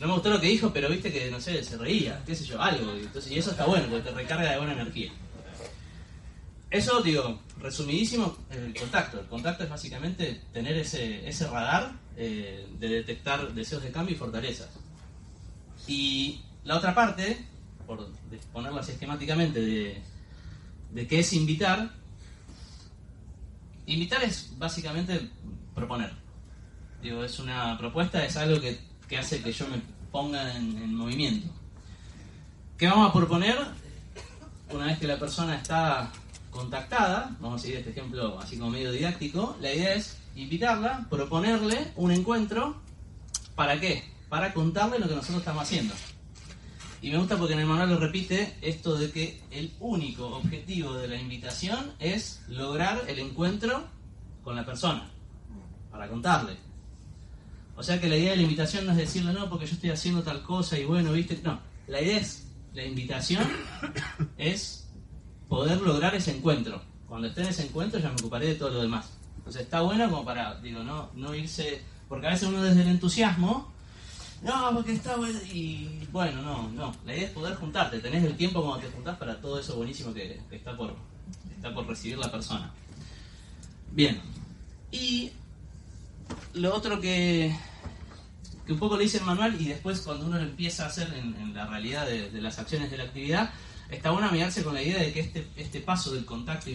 no me gustó lo que dijo, pero viste que, no sé, se reía, qué sé yo, algo. Entonces, y eso está bueno, porque te recarga de buena energía. Eso, digo, resumidísimo, el contacto. El contacto es básicamente tener ese, ese radar eh, de detectar deseos de cambio y fortalezas. Y la otra parte, por ponerlo así esquemáticamente, de, de qué es invitar. Invitar es básicamente proponer. Digo, es una propuesta, es algo que, que hace que yo me ponga en, en movimiento. ¿Qué vamos a proponer? Una vez que la persona está contactada, vamos a seguir este ejemplo así como medio didáctico, la idea es invitarla, proponerle un encuentro, ¿para qué? Para contarle lo que nosotros estamos haciendo. Y me gusta porque en el manual lo repite esto de que el único objetivo de la invitación es lograr el encuentro con la persona, para contarle. O sea que la idea de la invitación no es decirle, no, porque yo estoy haciendo tal cosa y bueno, viste, no, la idea es, la invitación es poder lograr ese encuentro. Cuando esté en ese encuentro ya me ocuparé de todo lo demás. Entonces está bueno como para, digo, no, no irse, porque a veces uno desde el entusiasmo, no, porque está bueno, y bueno, no, no, la idea es poder juntarte, tenés el tiempo cuando te juntás para todo eso buenísimo que, está, por, está por recibir la persona. Bien, y lo otro que, que un poco le dice el manual y después cuando uno lo empieza a hacer en, la realidad de, de las acciones de la actividad, está bueno amigarse con la idea de que este, este paso del contacto e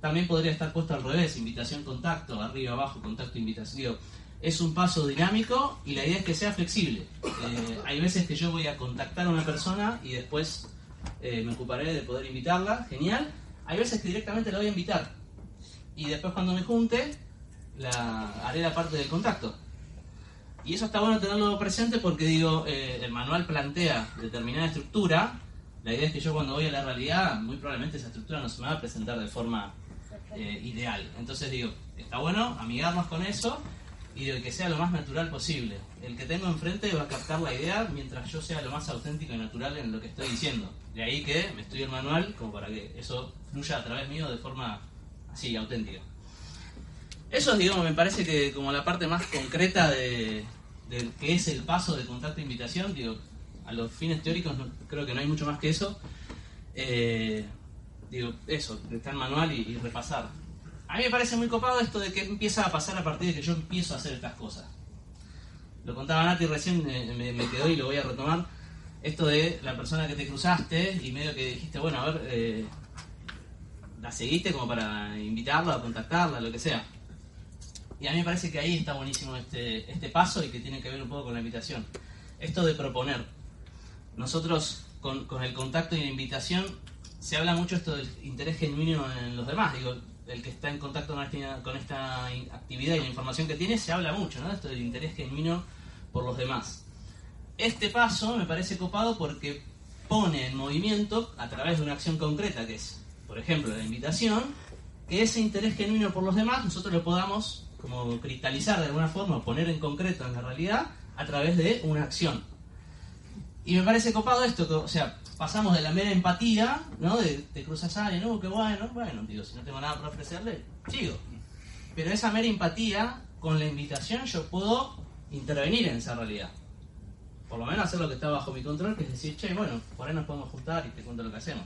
también podría estar puesto al revés, invitación, contacto, arriba, abajo, contacto, invitación. Digo, es un paso dinámico y la idea es que sea flexible. Eh, hay veces que yo voy a contactar a una persona y después eh, me ocuparé de poder invitarla, genial. Hay veces que directamente la voy a invitar y después cuando me junte la, haré la parte del contacto. Y eso está bueno tenerlo presente porque digo, eh, el manual plantea determinada estructura. La idea es que yo cuando voy a la realidad, muy probablemente esa estructura no se me va a presentar de forma ideal. Entonces digo, está bueno amigarnos con eso y de que sea lo más natural posible. El que tengo enfrente va a captar la idea mientras yo sea lo más auténtico y natural en lo que estoy diciendo. De ahí que me estudio el manual como para que eso fluya a través mío de forma así, auténtica. Eso, digamos, me parece que como la parte más concreta de, de que es el paso de contacto e invitación, digo, a los fines teóricos creo que no hay mucho más que eso. Eh, digo, eso, está el manual y repasar. A mí me parece muy copado esto de que empieza a pasar a partir de que yo empiezo a hacer estas cosas. Lo contaba Nati recién, eh, me, me quedó y lo voy a retomar. Esto de la persona que te cruzaste y medio que dijiste, bueno, a ver, eh, la seguiste como para invitarla o contactarla, lo que sea. Y a mí me parece que ahí está buenísimo este, este paso y que tiene que ver un poco con la invitación. Esto de proponer. Nosotros con, con el contacto y la invitación se habla mucho esto del interés genuino en los demás. Digo, el que está en contacto con esta, actividad y la información que tiene, se habla mucho, ¿no? Esto del interés genuino por los demás. Este paso me parece copado porque pone en movimiento, a través de una acción concreta, que es, por ejemplo, la invitación, que ese interés genuino por los demás nosotros lo podamos como cristalizar de alguna forma, poner en concreto en la realidad, a través de una acción. Y me parece copado esto, o sea, pasamos de la mera empatía, ¿no? De te cruzas alguien, no, qué bueno, bueno, digo, si no tengo nada para ofrecerle, sigo. Pero esa mera empatía, con la invitación yo puedo intervenir en esa realidad. Por lo menos hacer lo que está bajo mi control, que es decir, che, bueno, por ahí nos podemos juntar y te cuento lo que hacemos.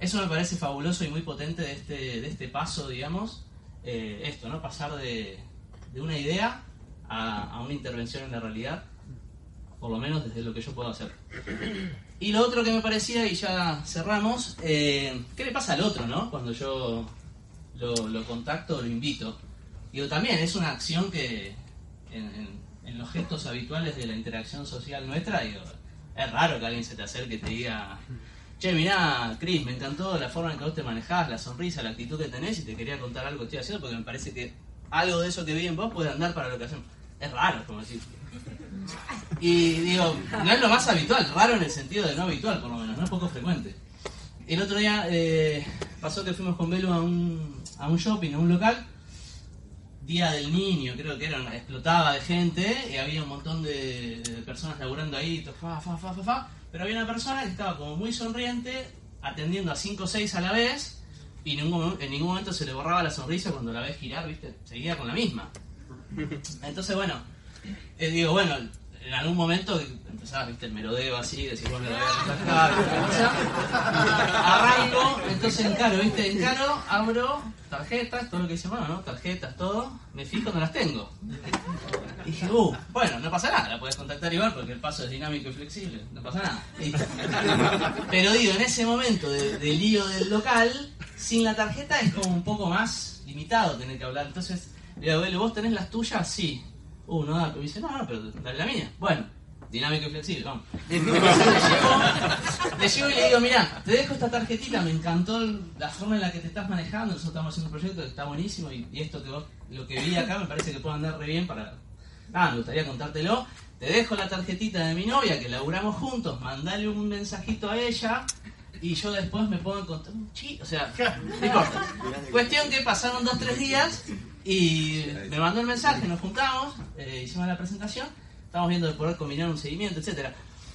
Eso me parece fabuloso y muy potente de este, de este paso, digamos, eh, esto, ¿no? Pasar de, de una idea a, a una intervención en la realidad, por lo menos desde lo que yo puedo hacer. Y lo otro que me parecía, y ya cerramos, eh, ¿qué le pasa al otro, no? Cuando yo lo, lo contacto, lo invito. Digo, también es una acción que en, los gestos habituales de la interacción social nuestra, digo, es raro que alguien se te acerque y te diga, che, mirá, Chris, me encantó la forma en que vos te manejás, la sonrisa, la actitud que tenés y te quería contar algo que estoy haciendo porque me parece que algo de eso que vi en vos puede andar para lo que hacemos. Es raro, como decir. Y digo, no es lo más habitual, raro en el sentido de no habitual, por lo menos, no es poco frecuente. El otro día eh, pasó que fuimos con Belu a un, a un shopping, a un local, Día del Niño, creo que era, explotaba de gente y había un montón de, personas laburando ahí, fa, fa, fa, fa, fa, pero había una persona que estaba como muy sonriente, atendiendo a 5 o 6 a la vez, y ningún, en ningún momento se le borraba la sonrisa cuando la ves girar, ¿viste? Seguía con la misma. Entonces, bueno, eh, digo, bueno, en algún momento empezaba, viste, el merodeo así, decir, bueno, la voy a Arranco, entonces encaro, viste, encaro, abro tarjetas, todo lo que dice, bueno, ¿no? Tarjetas, todo, me fijo, no las tengo. Y dije, uh, bueno, no pasa nada, la puedes contactar igual porque el paso es dinámico y flexible, no pasa nada. Pero digo, en ese momento de, de lío del local, sin la tarjeta es como un poco más limitado tener que hablar. Entonces, le digo, "Belu, ¿vos tenés las tuyas? Sí. Uh, no da, pero me dice, no, no, pero dale la mía. Bueno, dinámico y flexible, vamos. Le, llevo, le llevo y le digo, mira, te dejo esta tarjetita, me encantó la forma en la que te estás manejando, nosotros estamos haciendo un proyecto que está buenísimo y, y esto que vos, lo que vi acá me parece que puede andar re bien para... Nada, me gustaría contártelo. Te dejo la tarjetita de mi novia, que laburamos juntos, mandale un mensajito a ella y yo después me pongo en contacto. O sea, no importa. Cuestión que pasaron dos, tres días y me mandó el mensaje, nos juntamos, eh, hicimos la presentación, estamos viendo de poder combinar un seguimiento, etcétera.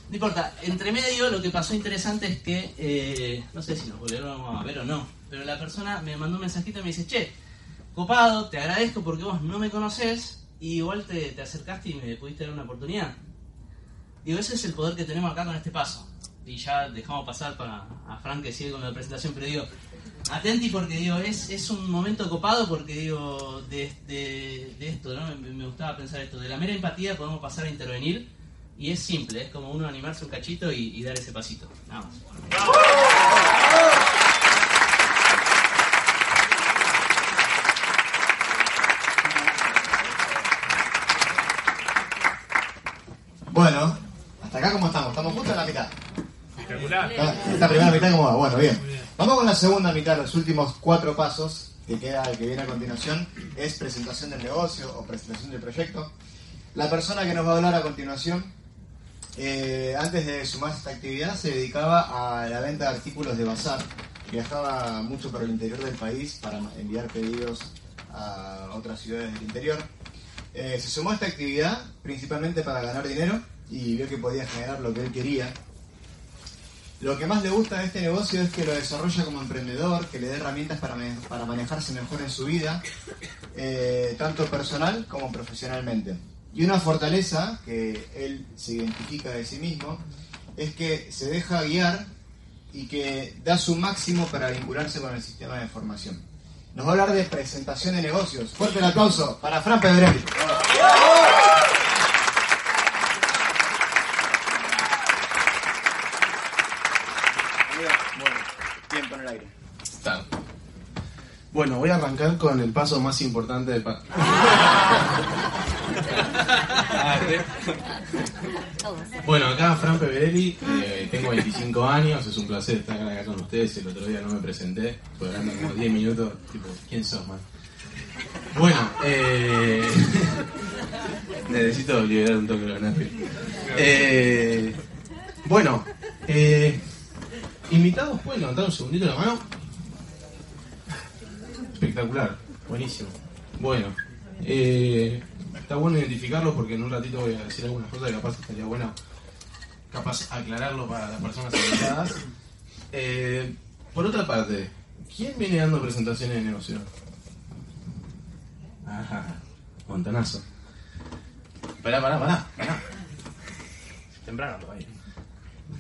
No importa, entre medio lo que pasó interesante es que, eh, no sé si nos volvieron a ver o no, pero la persona me mandó un mensajito y me dice, che, copado, te agradezco porque vos no me conocés y igual te, te acercaste y me pudiste dar una oportunidad. Digo, ese es el poder que tenemos acá con este paso. Y ya dejamos pasar para a Frank que sigue con la presentación, pero digo, atenti porque digo, es, es un momento copado porque digo, de, de- de esto, ¿no? Me, me gustaba pensar esto, de la mera empatía podemos pasar a intervenir y es simple, es como uno animarse un cachito y, y dar ese pasito. Nada más. Bueno, hasta acá cómo estamos, estamos justo en la mitad. Espectacular. Esta esta primera mitad cómo va, bueno, bien. Vamos con la segunda mitad, los últimos cuatro pasos que queda, que viene a continuación, es presentación del negocio o presentación del proyecto. La persona que nos va a hablar a continuación, eh, antes de sumarse a esta actividad, se dedicaba a la venta de artículos de bazar. Viajaba mucho por el interior del país para enviar pedidos a otras ciudades del interior. Eh, se sumó a esta actividad principalmente para ganar dinero y vio que podía generar lo que él quería. Lo que más le gusta de este negocio es que lo desarrolla como emprendedor, que le dé herramientas para, mane- para manejarse mejor en su vida, eh, tanto personal como profesionalmente. Y una fortaleza que él se identifica de sí mismo es que se deja guiar y que da su máximo para vincularse con el sistema de formación. Nos va a hablar de presentación de negocios. Fuerte el aplauso para Fran Pedrelli. Bueno, tiempo en el aire. Está. Bueno, voy a arrancar con el paso más importante del pa- Bueno, acá Fran Peverelli, eh, tengo 25 años, es un placer estar acá con ustedes. El otro día no me presenté, fue hablando como 10 minutos, tipo, ¿quién sos, man? Bueno, eh, necesito liberar un toque de Nashville. Eh, bueno, eh, invitados, ¿pueden levantar un segundito la mano? Espectacular, buenísimo. Bueno, eh, está bueno identificarlos porque en un ratito voy a decir algunas cosas que capaz estaría bueno capaz aclararlo para las personas invitadas. Eh, por otra parte, ¿quién viene dando presentaciones de negocio? Ajá, montonazo. Pará, pará, pará, pará. Temprano todavía.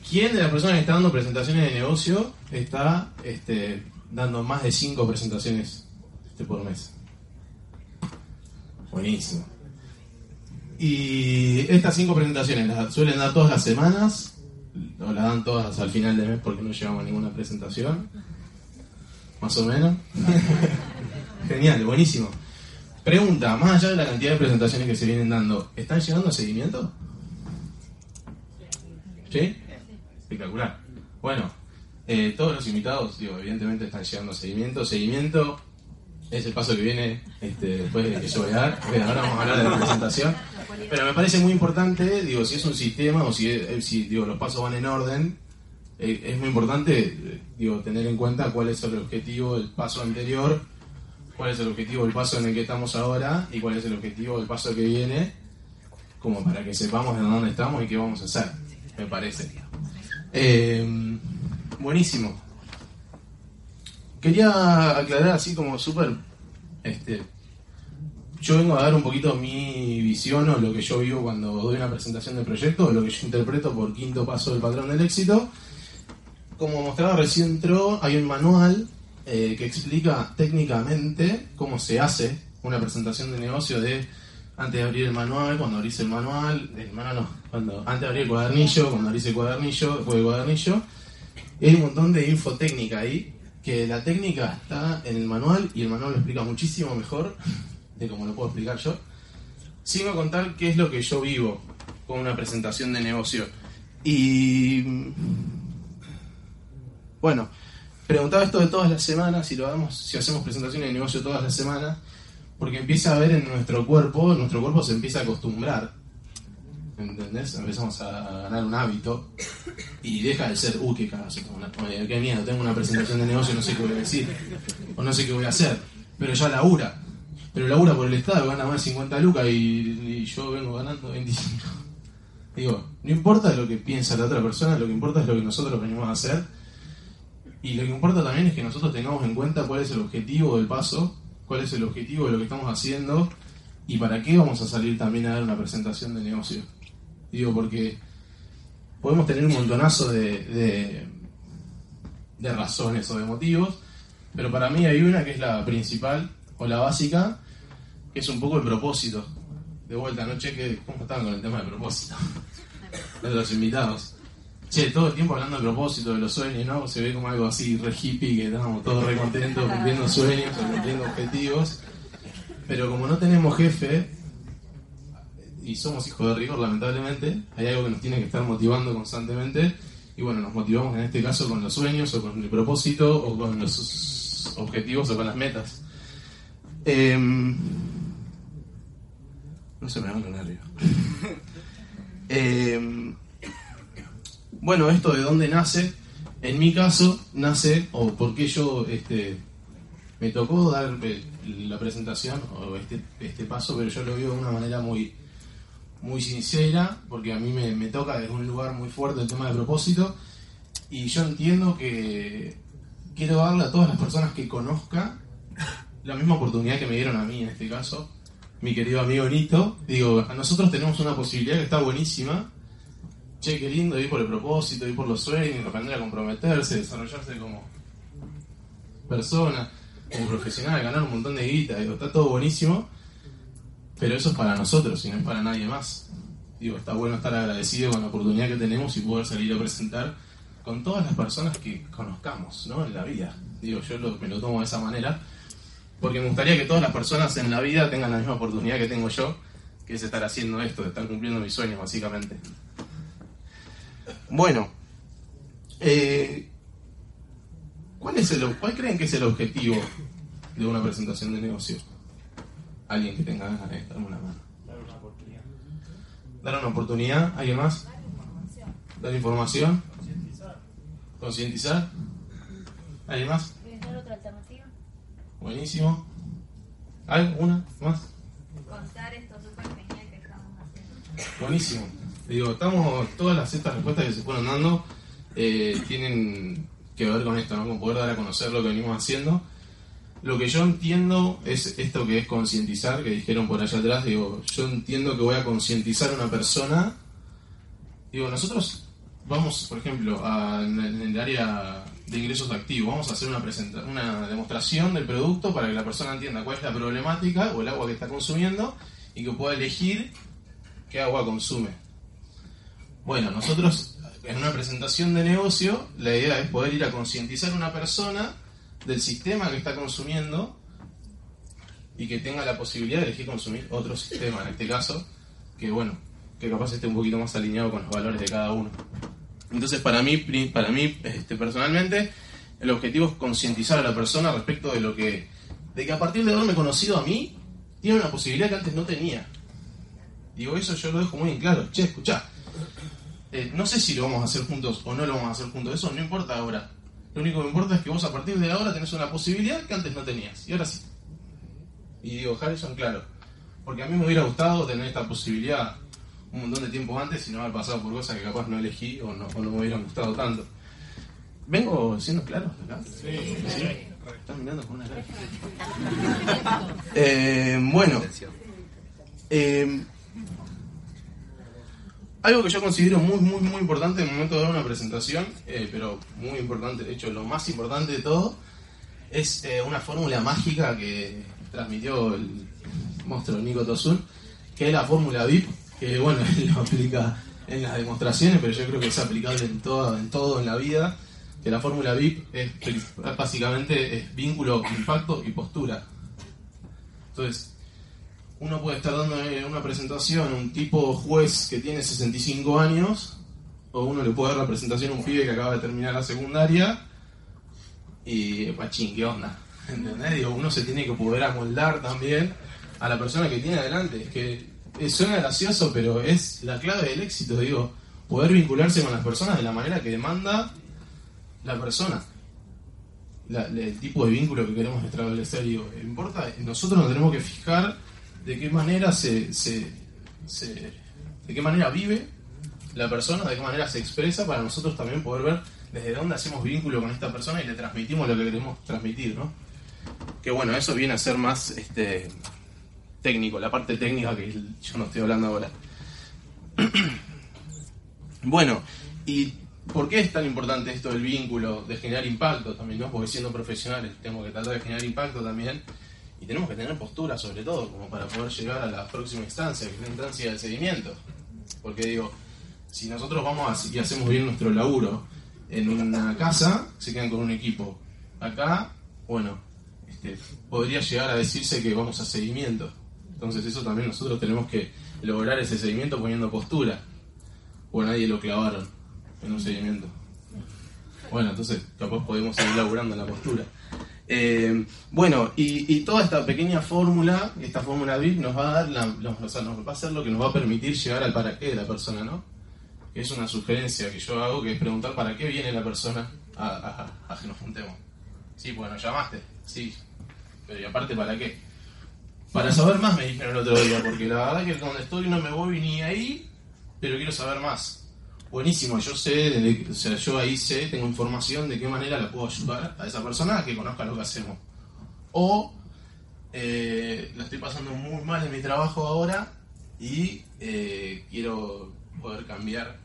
¿Quién de las personas que está dando presentaciones de negocio está este, dando más de 5 presentaciones este, por mes? Buenísimo. Y estas 5 presentaciones las suelen dar todas las semanas o las dan todas al final del mes porque no llevamos ninguna presentación. Más o menos. Genial, buenísimo. Pregunta, más allá de la cantidad de presentaciones que se vienen dando, ¿están llegando a seguimiento? ¿Sí? Espectacular. Bueno, eh, todos los invitados, digo, evidentemente están llegando a seguimiento. Seguimiento es el paso que viene este, después de que yo voy a dar. Bueno, ahora vamos a hablar de la presentación. Pero me parece muy importante, digo, si es un sistema o si, eh, si digo, los pasos van en orden, eh, es muy importante, eh, digo, tener en cuenta cuál es el objetivo del paso anterior, cuál es el objetivo del paso en el que estamos ahora y cuál es el objetivo del paso que viene, como para que sepamos de dónde estamos y qué vamos a hacer, me parece. Buenísimo. Quería aclarar así como súper este, yo vengo a dar un poquito mi visión o lo que yo vivo cuando doy una presentación de proyecto, o lo que yo interpreto por quinto paso del patrón del éxito. Como mostraba recién entró, hay un manual eh, que explica técnicamente cómo se hace una presentación de negocio de antes de abrir el manual, cuando abrís el manual, el manual no, cuando, antes de abrir el cuadernillo, cuando abrís el cuadernillo, después del cuadernillo. Hay un montón de info técnica ahí, que la técnica está en el manual y el manual lo explica muchísimo mejor de cómo lo puedo explicar yo. Sigo a contar qué es lo que yo vivo con una presentación de negocio. Y bueno, preguntaba esto de todas las semanas, si lo hagamos, si hacemos presentaciones de negocio todas las semanas, porque empieza a ver en nuestro cuerpo, nuestro cuerpo se empieza a acostumbrar. ¿Entendés? Empezamos a ganar un hábito y deja de ser, uh, qué qué miedo, tengo una presentación de negocio, no sé qué voy a decir, o no sé qué voy a hacer, pero ya labura, pero labura por el Estado, gana más de 50 lucas y, y yo vengo ganando 25. Digo, no importa lo que piensa la otra persona, lo que importa es lo que nosotros venimos a hacer y lo que importa también es que nosotros tengamos en cuenta cuál es el objetivo del paso, cuál es el objetivo de lo que estamos haciendo y para qué vamos a salir también a dar una presentación de negocio. Digo, porque podemos tener un montonazo de, de, de razones o de motivos, pero para mí hay una que es la principal o la básica, que es un poco el propósito. De vuelta, no cheque cómo están con el tema del propósito. De los invitados. Che, todo el tiempo hablando del propósito, de los sueños, ¿no? Se ve como algo así re hippie, que estamos todos re contentos cumpliendo sueños cumpliendo objetivos. Pero como no tenemos jefe, y somos hijos de rigor, lamentablemente, hay algo que nos tiene que estar motivando constantemente. Y bueno, nos motivamos en este caso con los sueños, o con el propósito, o con los objetivos, o con las metas. Em, no se me van los nervios. Bueno, esto de dónde nace, en mi caso, nace, o por qué yo este, me tocó dar el- la presentación, o este, este paso, pero yo lo veo de una manera muy, muy sincera, porque a mí me, me toca desde un lugar muy fuerte el tema de propósito, y yo entiendo que quiero darle a todas las personas que conozca la misma oportunidad que me dieron a mí en este caso, mi querido amigo Nito. Digo, a nosotros tenemos una posibilidad que está buenísima. Che, qué lindo ir por el propósito, ir por los sueños, aprender a comprometerse, desarrollarse como persona, como profesional, ganar un montón de guita. Digo, está todo buenísimo, pero eso es para nosotros y no es para nadie más. Digo, está bueno estar agradecido con la oportunidad que tenemos y poder salir a presentar con todas las personas que conozcamos ¿no? en la vida. Digo, yo lo- me lo tomo de esa manera porque me gustaría que todas las personas en la vida tengan la misma oportunidad que tengo yo, que es estar haciendo esto, de estar cumpliendo mis sueños, básicamente. Bueno, eh, ¿cuál, es el, ¿cuál creen que es el objetivo de una presentación de negocio? Alguien que tenga ganas de darme una mano. Dar una oportunidad, ¿alguien más? Dar información. Concientizar. ¿Alguien más? ¿Quieres dar otra alternativa? Buenísimo. ¿Hay una más? Contar esto súper genial que estamos haciendo. Buenísimo. Digo, estamos, todas las estas respuestas que se fueron dando eh, tienen que ver con esto, ¿no? Con poder dar a conocer lo que venimos haciendo. Lo que yo entiendo es esto que es concientizar, que dijeron por allá atrás, digo, yo entiendo que voy a concientizar a una persona. Digo, nosotros vamos, por ejemplo, a- en, el- área de ingresos activos, vamos a hacer una, presenta- una demostración del producto para que la persona entienda cuál es la problemática o el agua que está consumiendo y que pueda elegir qué agua consume. Bueno, nosotros en una presentación de negocio, la idea es poder ir a concientizar a una persona del sistema que está consumiendo y que tenga la posibilidad de elegir consumir otro sistema, en este caso, que bueno, que capaz esté un poquito más alineado con los valores de cada uno. Entonces, para mí, para mí este, personalmente, el objetivo es concientizar a la persona respecto de lo que, de que a partir de haberme conocido a mí, tiene una posibilidad que antes no tenía. Digo, eso yo lo dejo muy en claro. Che, escuchá, eh, no sé si lo vamos a hacer juntos o no lo vamos a hacer juntos, eso no importa ahora. Lo único que importa es que vos a partir de ahora tenés una posibilidad que antes no tenías. Y ahora sí. Y digo, Harrison, claro. Porque a mí me hubiera gustado tener esta posibilidad un montón de tiempo antes y no haber pasado por cosas que capaz no elegí o no, o no me hubieran gustado tanto. ¿Vengo siendo claro acá? Sí. Estás mirando con una cara. Eh, bueno, eh, algo que yo considero muy, muy, muy importante en el momento de dar una presentación, eh, pero muy importante, de hecho, lo más importante de todo, es eh, una fórmula mágica que transmitió el monstruo Nico Tosun, que es la fórmula VIP, que bueno, él lo aplica en las demostraciones, pero yo creo que es aplicable en todo, en todo en la vida, que la fórmula VIP es, básicamente vínculo, impacto y postura. Entonces, uno puede estar dando una presentación a un tipo juez que tiene 65 años, o uno le puede dar la presentación a un pibe que acaba de terminar la secundaria, y pachín, ¿qué onda? ¿Entendés? Digo, uno se tiene que poder amoldar también a la persona que tiene adelante. Es que eh, suena gracioso, pero es la clave del éxito, digo, poder vincularse con las personas de la manera que demanda la persona. La- el tipo de vínculo que queremos establecer, digo, importa, nosotros nos tenemos que fijar de qué manera se, se, se- de qué manera vive la persona, de qué manera se expresa para nosotros también poder ver desde dónde hacemos vínculo con esta persona y le transmitimos lo que queremos transmitir, ¿no? Que bueno, eso viene a ser más este técnico, la parte técnica que yo no estoy hablando ahora. bueno, ¿y por qué es tan importante esto del vínculo, de generar impacto también, ¿no? Porque siendo profesionales tenemos que tratar de generar impacto también y tenemos que tener postura sobre todo, como para poder llegar a la próxima instancia, que es la instancia del seguimiento. Porque digo, si nosotros vamos y hacemos bien nuestro laburo en una casa, se quedan con un equipo. Acá, bueno, este, podría llegar a decirse que vamos a seguimiento. Entonces eso también nosotros tenemos que lograr ese seguimiento poniendo postura. O a nadie lo clavaron en un seguimiento. Bueno, entonces capaz podemos seguir laburando en la postura. Eh, bueno, y, y toda esta pequeña fórmula, esta fórmula VIP nos va a dar la, la- o sea, nos va a hacer lo que nos va a permitir llegar al para qué de la persona, ¿no? Que es una sugerencia que yo hago, que es preguntar para qué viene la persona a, a- que nos juntemos. Sí, nos llamaste, sí. Pero ¿y aparte para qué? Para saber más me dijeron el otro día, porque la verdad que donde estoy no me voy ni ahí, pero quiero saber más. Buenísimo, yo sé, o sea, yo ahí sé, tengo información de qué manera la puedo ayudar a esa persona a que conozca lo que hacemos. O eh, la estoy pasando muy mal en mi trabajo ahora y eh, quiero poder cambiar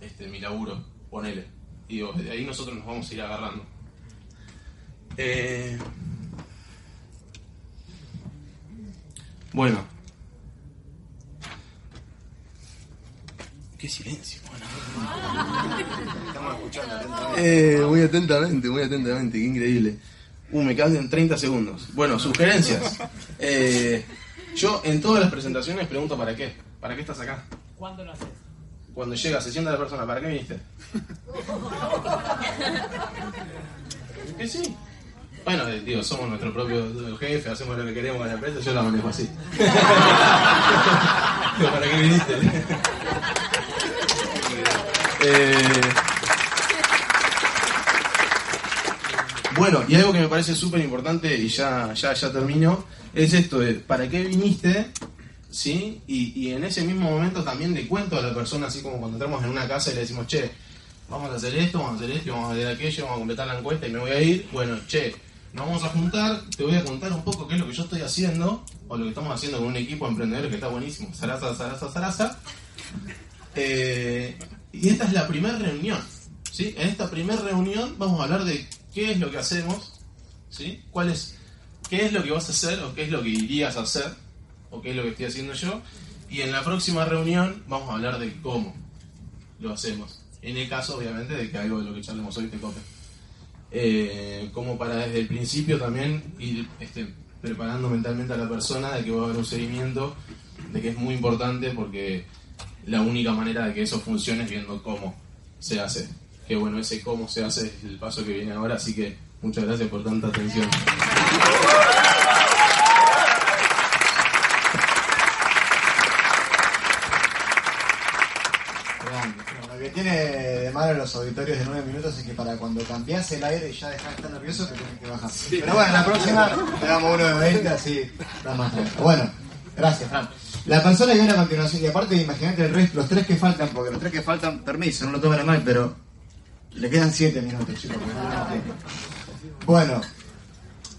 este, mi laburo, ponele. Digo, de ahí nosotros nos vamos a ir agarrando. Eh, bueno. Qué silencio, Estamos escuchando Eh, muy atentamente, muy atentamente, qué increíble. Uh, me quedan en 30 segundos. Bueno, sugerencias. Eh, yo en todas las presentaciones pregunto para qué. ¿Para qué estás acá? ¿Cuándo lo haces? Cuando llega, se sienta la persona, ¿para qué viniste? Que sí. Bueno, eh, digo, somos nuestro propio jefe, hacemos lo que queremos con la empresa, yo la manejo así. ¿Para qué viniste? Eh, Bueno, y algo que me parece súper importante, y ya, ya, ya termino, es esto de ¿para qué viniste? ¿Sí? Y, en ese mismo momento también le cuento a la persona, así como cuando entramos en una casa y le decimos, che, vamos a hacer esto, vamos a hacer esto, vamos a hacer aquello, vamos a completar la encuesta y me voy a ir. Bueno, che, nos vamos a juntar, te voy a contar un poco qué es lo que yo estoy haciendo, o lo que estamos haciendo con un equipo de emprendedores que está buenísimo, zaraza, zaraza, zaraza. Eh, y esta es la primera reunión. ¿sí? En esta primera reunión vamos a hablar de qué es lo que hacemos, ¿sí? ¿Cuál es, qué es lo que vas a hacer o qué es lo que irías a hacer o qué es lo que estoy haciendo yo. Y en la próxima reunión vamos a hablar de cómo lo hacemos. En el caso, obviamente, de que algo de lo que charlemos hoy te cope. Eh, como para desde el principio también ir este, preparando mentalmente a la persona de que va a haber un seguimiento, de que es muy importante porque la única manera de que eso funcione es viendo cómo se hace. Que bueno, ese cómo se hace es el paso que viene ahora, así que muchas gracias por tanta atención. Lo que tiene de malo los auditorios de 9 minutos es que para cuando cambias el aire y ya dejas de estar nervioso, te tienes que bajar. Pero bueno, la próxima le damos uno de 20, así está más tranquilo. Bueno, gracias, Fran. La persona que viene a continuación, y aparte imagínate el resto, los tres que faltan, porque los tres que faltan, permiso, no lo tomen a mal, pero le quedan 7 minutos, chicos. Bueno,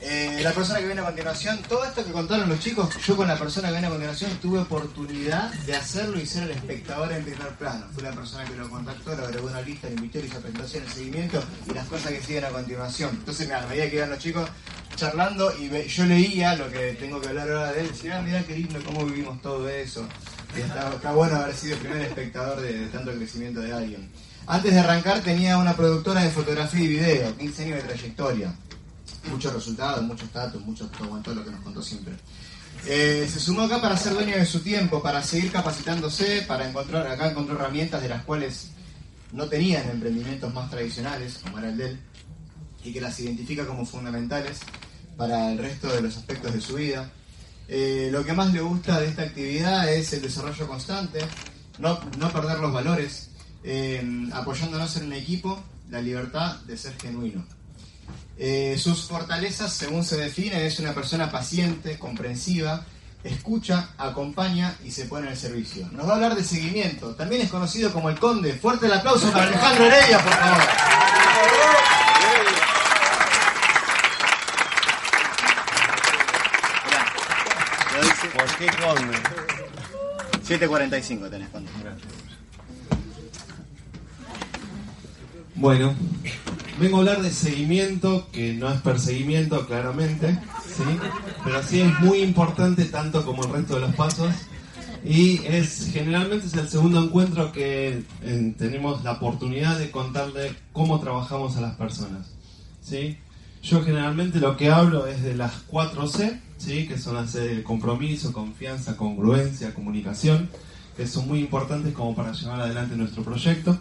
Eh, la persona que viene a continuación, todo esto que contaron los chicos, yo con la persona que viene a continuación tuve oportunidad de hacerlo y ser el espectador en primer plano. Fue la persona que lo contactó, lo agregó una lista, lo invitó, le hizo presentación, el seguimiento y las cosas que siguen a continuación. Entonces, a medida que iban los chicos charlando y yo leía lo que tengo que hablar ahora de él, decía, ah, mirá qué lindo cómo vivimos todo eso. Y está, está bueno haber sido el primer espectador de, de tanto crecimiento de alguien. Antes de arrancar tenía una productora de fotografía y video, 15 años de trayectoria muchos resultados, muchos datos, mucho todo, lo que nos contó siempre. Eh, se sumó acá para ser dueño de su tiempo, para seguir capacitándose, para encontrar, acá encontró herramientas de las cuales no tenían emprendimientos más tradicionales, como era el de él, y que las identifica como fundamentales para el resto de los aspectos de su vida. Eh, lo que más le gusta de esta actividad es el desarrollo constante, no, no perder los valores, eh, apoyándonos en un equipo, la libertad de ser genuino. Eh, sus fortalezas, según se define, es una persona paciente, comprensiva, escucha, acompaña y se pone en el servicio. Nos va a hablar de seguimiento. También es conocido como el Conde. Fuerte el aplauso para Alejandro Heredia, por favor. ¿Por qué Conde? 7.45 tenés, Conde. Bueno, vengo a hablar de seguimiento, que no es perseguimiento claramente, ¿sí? pero sí es muy importante tanto como el resto de los pasos. Y es generalmente es el segundo encuentro que tenemos la oportunidad de contarle cómo trabajamos a las personas. ¿sí? Yo generalmente lo que hablo es de las 4 C, ¿sí? que son las C de compromiso, confianza, congruencia, comunicación, que son muy importantes como para llevar adelante nuestro proyecto.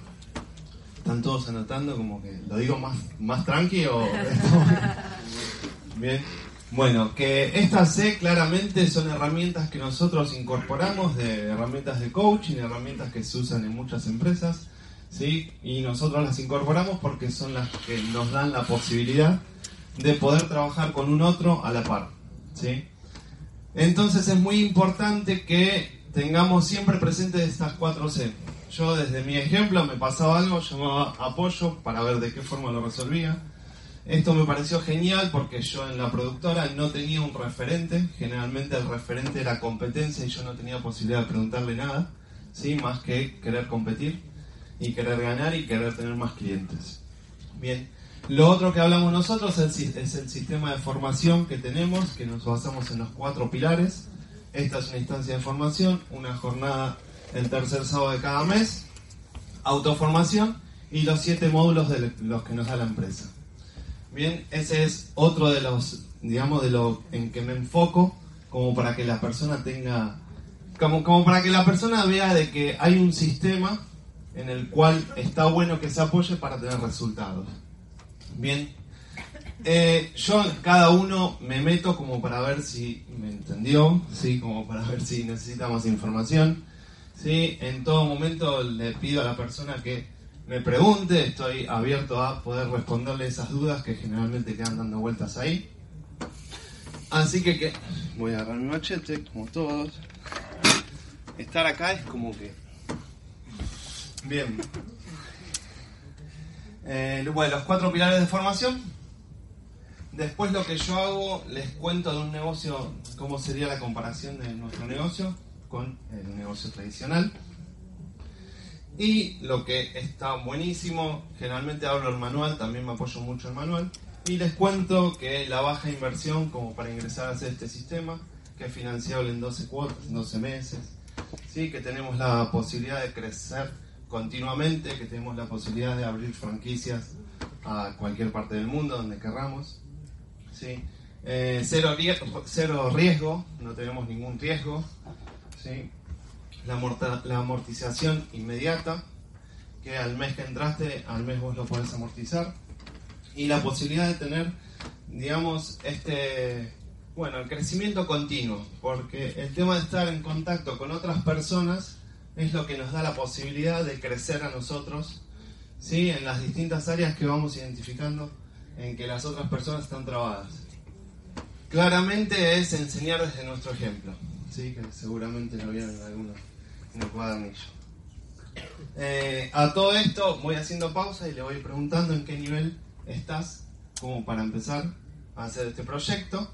¿Están todos anotando como que lo digo más, más tranqui o...? Bien. Bueno, que estas C claramente son herramientas que nosotros incorporamos de herramientas de coaching, herramientas que se usan en muchas empresas, ¿sí? Y nosotros las incorporamos porque son las que nos dan la posibilidad de poder trabajar con un otro a la par, ¿sí? Entonces es muy importante que tengamos siempre presentes estas cuatro C. Yo desde mi ejemplo me pasaba algo, llamaba apoyo para ver de qué forma lo resolvía. Esto me pareció genial porque yo en la productora no tenía un referente, generalmente el referente era competencia y yo no tenía posibilidad de preguntarle nada, ¿sí? más que querer competir y querer ganar y querer tener más clientes. Bien, lo otro que hablamos nosotros es es el sistema de formación que tenemos, que nos basamos en los cuatro pilares. Esta es una instancia de formación, una jornada el tercer sábado de cada mes, autoformación y los siete módulos de los que nos da la empresa. Bien, ese es otro de los, digamos, de lo en que me enfoco, como para que la persona tenga, como, como para que la persona vea de que hay un sistema en el cual está bueno que se apoye para tener resultados. Bien, eh, yo cada uno me meto como para ver si me entendió, sí, como para ver si necesita más información. Sí, en todo momento le pido a la persona que me pregunte, estoy abierto a poder responderle esas dudas que generalmente quedan dando vueltas ahí. Así que, que voy a agarrar mi machete, como todos. Estar acá es como que... Bien. Eh, bueno, los cuatro pilares de formación. Después lo que yo hago, les cuento de un negocio, cómo sería la comparación de nuestro negocio con el negocio tradicional. Y lo que está buenísimo, generalmente hablo el manual, también me apoyo mucho el manual. Y les cuento que la baja inversión como para ingresar a hacer este sistema, que es financiable en 12 cuotas, en 12 meses, ¿sí? que tenemos la posibilidad de crecer continuamente, que tenemos la posibilidad de abrir franquicias a cualquier parte del mundo donde querramos. ¿sí? Eh, cero, riesgo, cero riesgo, no tenemos ningún riesgo. La, amortización inmediata, que al mes que entraste, al mes vos lo podés amortizar. Y la posibilidad de tener, digamos, este, bueno, el crecimiento continuo, porque el tema de estar en contacto con otras personas es lo que nos da la posibilidad de crecer a nosotros, ¿sí? En las distintas áreas que vamos identificando en que las otras personas están trabadas. Claramente es enseñar desde nuestro ejemplo, ¿sí? Que seguramente lo vieron en algunos en el cuadernillo. Eh, a todo esto voy haciendo pausa y le voy preguntando en qué nivel estás, como para empezar a hacer este proyecto.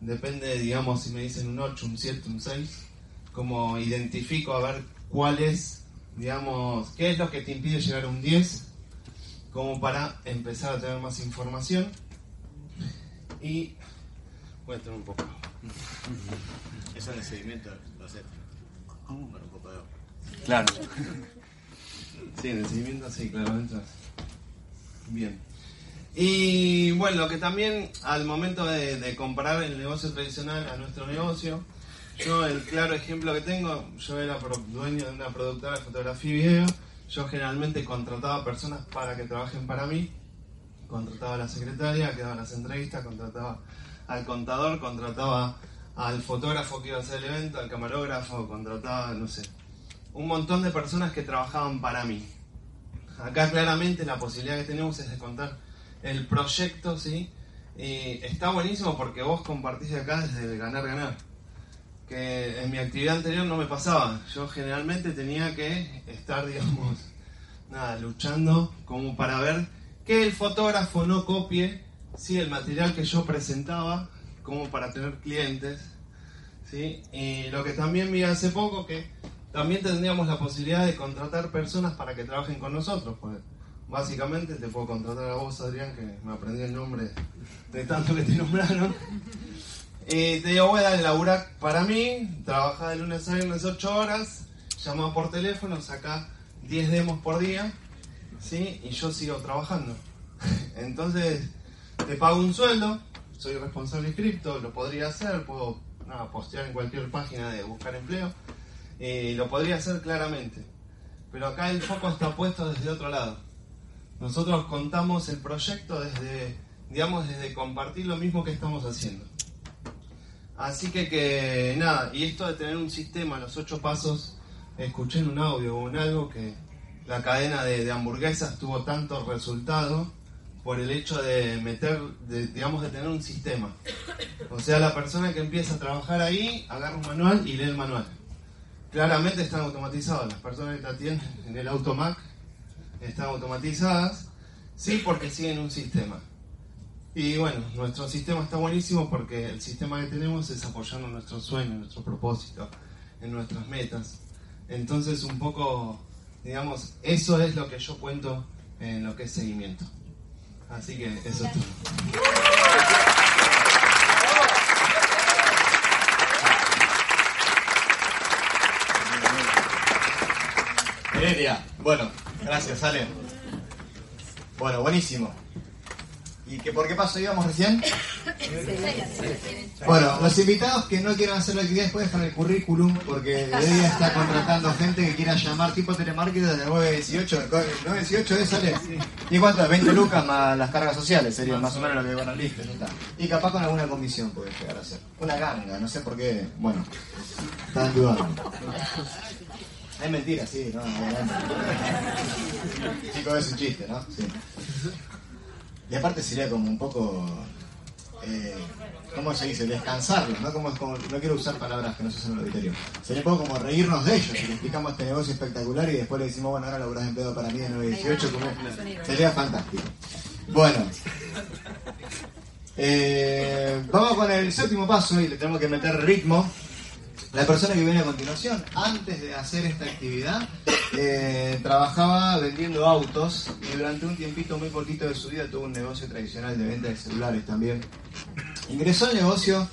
Depende, digamos, si me dicen un 8, un 7, un 6, como identifico a ver cuál es, digamos, qué es lo que te impide llegar a un 10, como para empezar a tener más información. Y voy a tener un poco. Eso en el seguimiento lo haces. Con un poco de agua. Claro. Sí, en el seguimiento sí, claramente. Bien. Y bueno, lo que también al momento de, de comparar el negocio tradicional a nuestro negocio, yo el claro ejemplo que tengo, yo era dueño de una productora de fotografía y video, yo generalmente contrataba personas para que trabajen para mí, contrataba a la secretaria, que daba las entrevistas, contrataba al contador, contrataba al fotógrafo que iba a hacer el evento, al camarógrafo, contrataba, no sé, un montón de personas que trabajaban para mí. Acá claramente la posibilidad que tenemos es de contar el proyecto, ¿sí? Y está buenísimo porque vos compartís acá desde el ganar-ganar. Que en mi actividad anterior no me pasaba. Yo generalmente tenía que estar, digamos, nada, luchando como para ver que el fotógrafo no copie, ¿sí? El material que yo presentaba como para tener clientes, ¿sí? Y lo que también vi hace poco que también tendríamos la posibilidad de contratar personas para que trabajen con nosotros. Pues básicamente te puedo contratar a vos, Adrián, que me aprendí el nombre de tanto que te nombraron. Y te digo, voy a dar para mí, trabajar de lunes a viernes 8 horas, llama por teléfono, saca 10 demos por día, ¿sí? Y yo sigo trabajando. Entonces, te pago un sueldo, soy responsable de cripto, lo podría hacer, puedo postear en cualquier página de buscar empleo, y lo podría hacer claramente. Pero acá el foco está puesto desde otro lado. Nosotros contamos el proyecto desde, digamos, desde compartir lo mismo que estamos haciendo. Así que, que nada, y esto de tener un sistema, los ocho pasos, escuché en un audio o en algo que la cadena de, de hamburguesas tuvo tanto resultado por el hecho de meter, de, digamos, de tener un sistema. O sea, la persona que empieza a trabajar ahí agarra un manual y lee el manual. Claramente están automatizados, las personas que te atienden en el Automac están automatizadas, sí, porque siguen un sistema. Y bueno, nuestro sistema está buenísimo porque el sistema que tenemos es apoyando nuestros sueños, nuestro propósito, en nuestras metas. Entonces, un poco, digamos, eso es lo que yo cuento en lo que es seguimiento. Así que eso es todo. Heredia. Bueno, gracias, Ale. Bueno, buenísimo. ¿Y que por qué paso íbamos recién? Bueno, los invitados que no quieran hacer la actividad pueden dejar el currículum porque Heredia está contratando gente que quiera llamar tipo telemarketing de 918. 918 es, Ale. ¿Y cuánto? es? 20 lucas más las cargas sociales sería más o menos lo que van a listo, ya está. Y capaz con alguna comisión puede llegar a ser. Una ganga, no sé por qué. Bueno, están dudando. Es mentira, sí, no. Chicos, es un chiste, ¿no? Sí. Y aparte sería como un poco. Eh, ¿Cómo se dice? Descansarlos, ¿no? Como, como- no quiero usar palabras que no se usan en el auditorio. Sería un poco como reírnos de ellos. Si le explicamos este negocio espectacular y después le decimos, bueno, ahora laburás empleado para mí de 918, como... sería fantástico. Bueno. Eh, vamos con el séptimo paso y le tenemos que meter ritmo. La persona que viene a continuación, antes de hacer esta actividad, eh, trabajaba vendiendo autos y durante un tiempito muy cortito de su vida tuvo un negocio tradicional de venta de celulares también. Ingresó al negocio,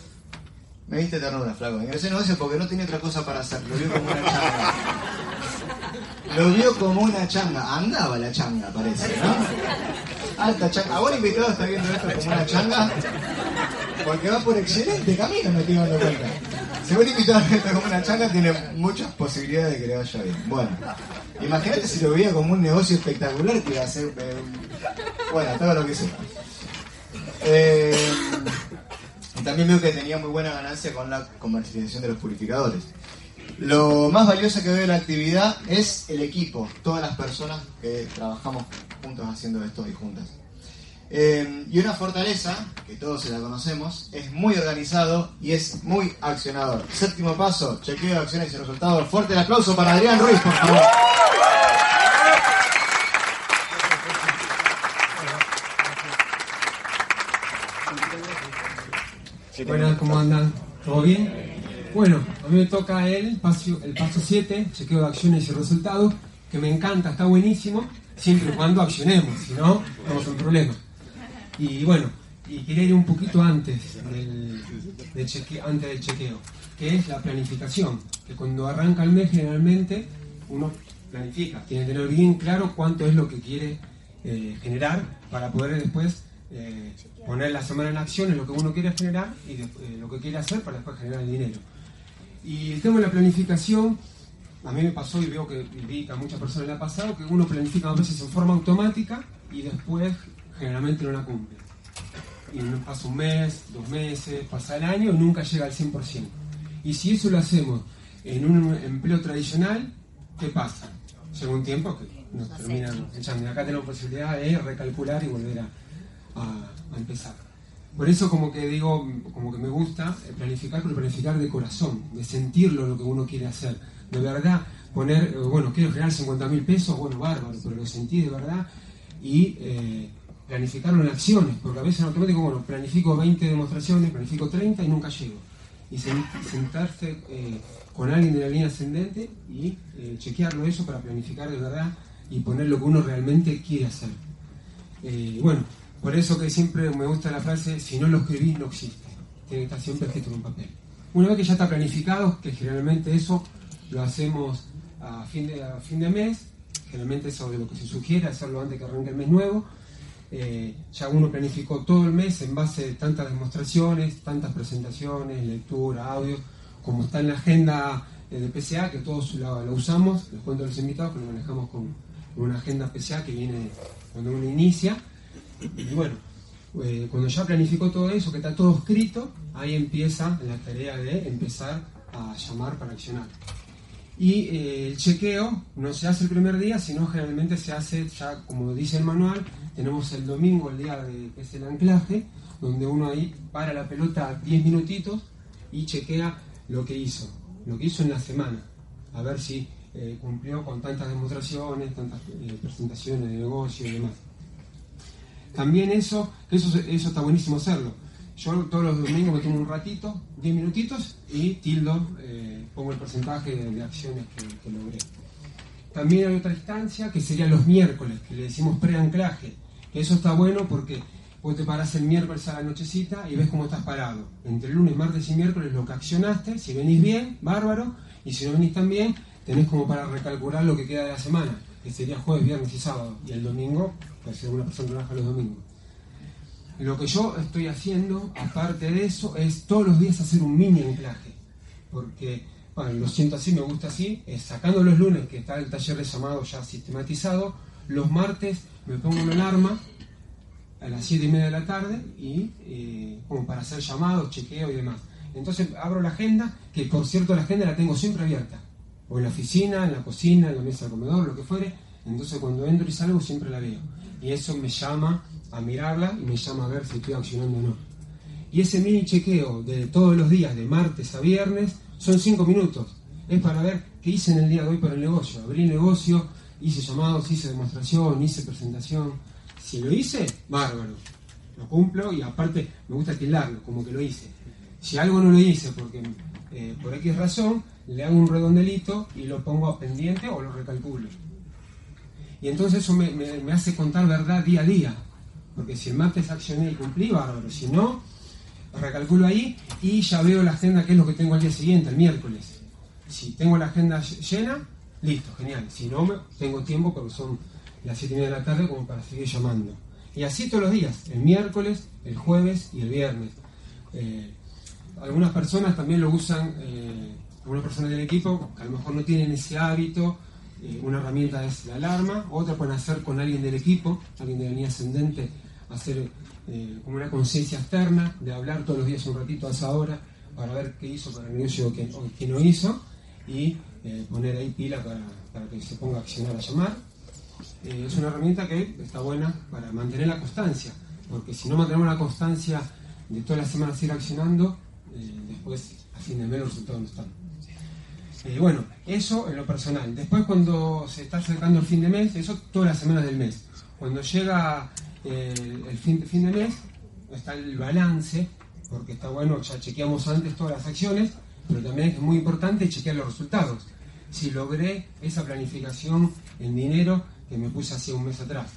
me diste ternura, flaco, ingresó al negocio porque no tenía otra cosa para hacer, lo vio como una changa. Lo vio como una changa, andaba la changa parece, ¿no? Alta changa. Ahora invitado está viendo esto como una changa porque va por excelente camino, me estoy dando cuenta. Vos invitado a una changa, tiene muchas posibilidades de que le vaya bien. Bueno, imagínate si lo veía como un negocio espectacular que iba a ser. eh, bueno, todo lo que sea. Eh, también veo que tenía muy buena ganancia con la comercialización de los purificadores. Lo más valioso que veo de la actividad es el equipo, todas las personas que trabajamos juntos haciendo esto y juntas. Eh, y una fortaleza, que todos se la conocemos, es muy organizado y es muy accionador. Séptimo paso, chequeo de acciones y resultados. Fuerte el aplauso para Adrián Ruiz, por favor. Buenas, ¿cómo andan? ¿Todo bien? Bueno, a mí me toca el paso, el paso 7, chequeo de acciones y resultados, que me encanta, está buenísimo, siempre y cuando accionemos, si no, estamos en problema. Y bueno, y quería ir un poquito antes del, antes del chequeo, que es la planificación, que cuando arranca el mes generalmente uno planifica, tiene que tener bien claro cuánto es lo que quiere eh, generar para poder después eh, poner la semana en acción en lo que uno quiere generar y eh, lo que quiere hacer para después generar el dinero. Y el tema de la planificación, a mí me pasó y veo que a muchas personas le ha pasado, que uno planifica a veces en forma automática y después generalmente no la cumple. Y pasa un mes, dos meses, pasa el año nunca llega al 100%. Y si eso lo hacemos en un empleo tradicional, ¿qué pasa? Llega un tiempo que nos terminan echando. Y acá tenemos posibilidad de recalcular y volver a, a- a empezar. Por eso como que digo, como que me gusta planificar, pero planificar de corazón, de sentirlo lo que uno quiere hacer. De verdad, poner, eh, bueno, quiero generar 50 mil pesos, bueno, bárbaro, pero lo sentí de verdad y eh, planificarlo en acciones, porque a veces en automático, bueno, planifico 20 demostraciones, planifico 30 y nunca llego. Y sen- sentarse eh, con alguien de la línea ascendente y eh, chequearlo eso para planificar de verdad y poner lo que uno realmente quiere hacer. Eh, bueno, por eso que siempre me gusta la frase, si no lo escribís no existe. Tiene que estar siempre escrito en un papel. Una vez que ya está planificado, que generalmente eso lo hacemos a fin de, a fin de mes, generalmente eso de lo que se sugiere, hacerlo antes que arranque el mes nuevo. Eh, ya uno planificó todo el mes en base a tantas demostraciones, tantas presentaciones, lectura, audio, como está en la agenda eh, de PCA, que todos la, usamos, les cuento a los invitados que lo manejamos con una agenda PCA que viene cuando uno inicia. Y bueno, eh, cuando ya planificó todo eso, que está todo escrito, ahí empieza la tarea de empezar a llamar para accionar. Y eh, el chequeo no se hace el primer día, sino generalmente se hace ya, como dice el manual, tenemos el domingo, el día de, es el anclaje, donde uno ahí para la pelota 10 minutitos y chequea lo que hizo, lo que hizo en la semana, a ver si eh, cumplió con tantas demostraciones, tantas eh, presentaciones de negocio y demás. También eso, eso, eso está buenísimo hacerlo. Yo todos los domingos me tomo un ratito, 10 minutitos, y tildo, eh, pongo el porcentaje de, acciones que, logré. También hay otra instancia que sería los miércoles, que le decimos pre-anclaje. Eso está bueno porque vos te parás el miércoles a la nochecita y ves cómo estás parado. Entre lunes, martes y miércoles lo que accionaste, si venís bien, bárbaro, y si no venís tan bien, tenés como para recalcular lo que queda de la semana, que sería jueves, viernes y sábado. Y el domingo, pues si alguna persona trabaja los domingos. Lo que yo estoy haciendo, aparte de eso, es todos los días hacer un mini anclaje. Porque, bueno, lo siento así, me gusta así, es sacando los lunes, que está el taller de llamado ya sistematizado, los martes me pongo una alarma a las 7 y media de la tarde y eh, como para hacer llamados, chequeo y demás. Entonces abro la agenda, que por cierto la agenda la tengo siempre abierta, o en la oficina, en la cocina, en la mesa de comedor, lo que fuere. Entonces cuando entro y salgo siempre la veo. Y eso me llama a mirarla y me llama a ver si estoy accionando o no. Y ese mini chequeo de todos los días, de martes a viernes, son 5 minutos. Es para ver qué hice en el día de hoy para el negocio. Abrí el negocio, hice llamados, hice demostración, hice presentación. Si lo hice, bárbaro. Lo cumplo y aparte me gusta tildarlo, como que lo hice. Si algo no lo hice porque eh, por X razón, le hago un redondelito y lo pongo a pendiente o lo recalculo. Y entonces eso me hace contar verdad día a día. Porque si el martes accioné y cumplí, bárbaro. Si no, recalculo ahí y ya veo la agenda, que es lo que tengo al día siguiente, el miércoles. Si tengo la agenda ll- llena, listo, genial. Si no, tengo tiempo porque son las 7 y media de la tarde como para seguir llamando. Y así todos los días, el miércoles, el jueves y el viernes. Eh, algunas personas también lo usan, eh, algunas personas del equipo que a lo mejor no tienen ese hábito, eh, una herramienta es la alarma, otra pueden hacer con alguien del equipo, alguien de la línea ascendente, hacer eh, como una conciencia externa, de hablar todos los días un ratito a esa hora para ver qué hizo para el negocio o qué, o qué no hizo y eh, poner ahí pila para, que se ponga a accionar a llamar. Eh, es una herramienta que está buena para mantener la constancia, porque si no mantenemos la constancia de todas las semanas ir accionando, eh, después a fin de mes los resultados no están. Eh, bueno, eso en lo personal. Después cuando se está acercando el fin de mes, eso todas las semanas del mes. Cuando llega eh, el fin, fin de mes, está el balance, porque está bueno, ya chequeamos antes todas las acciones, pero también es muy importante chequear los resultados. Si logré esa planificación en dinero que me puse hace un mes atrás.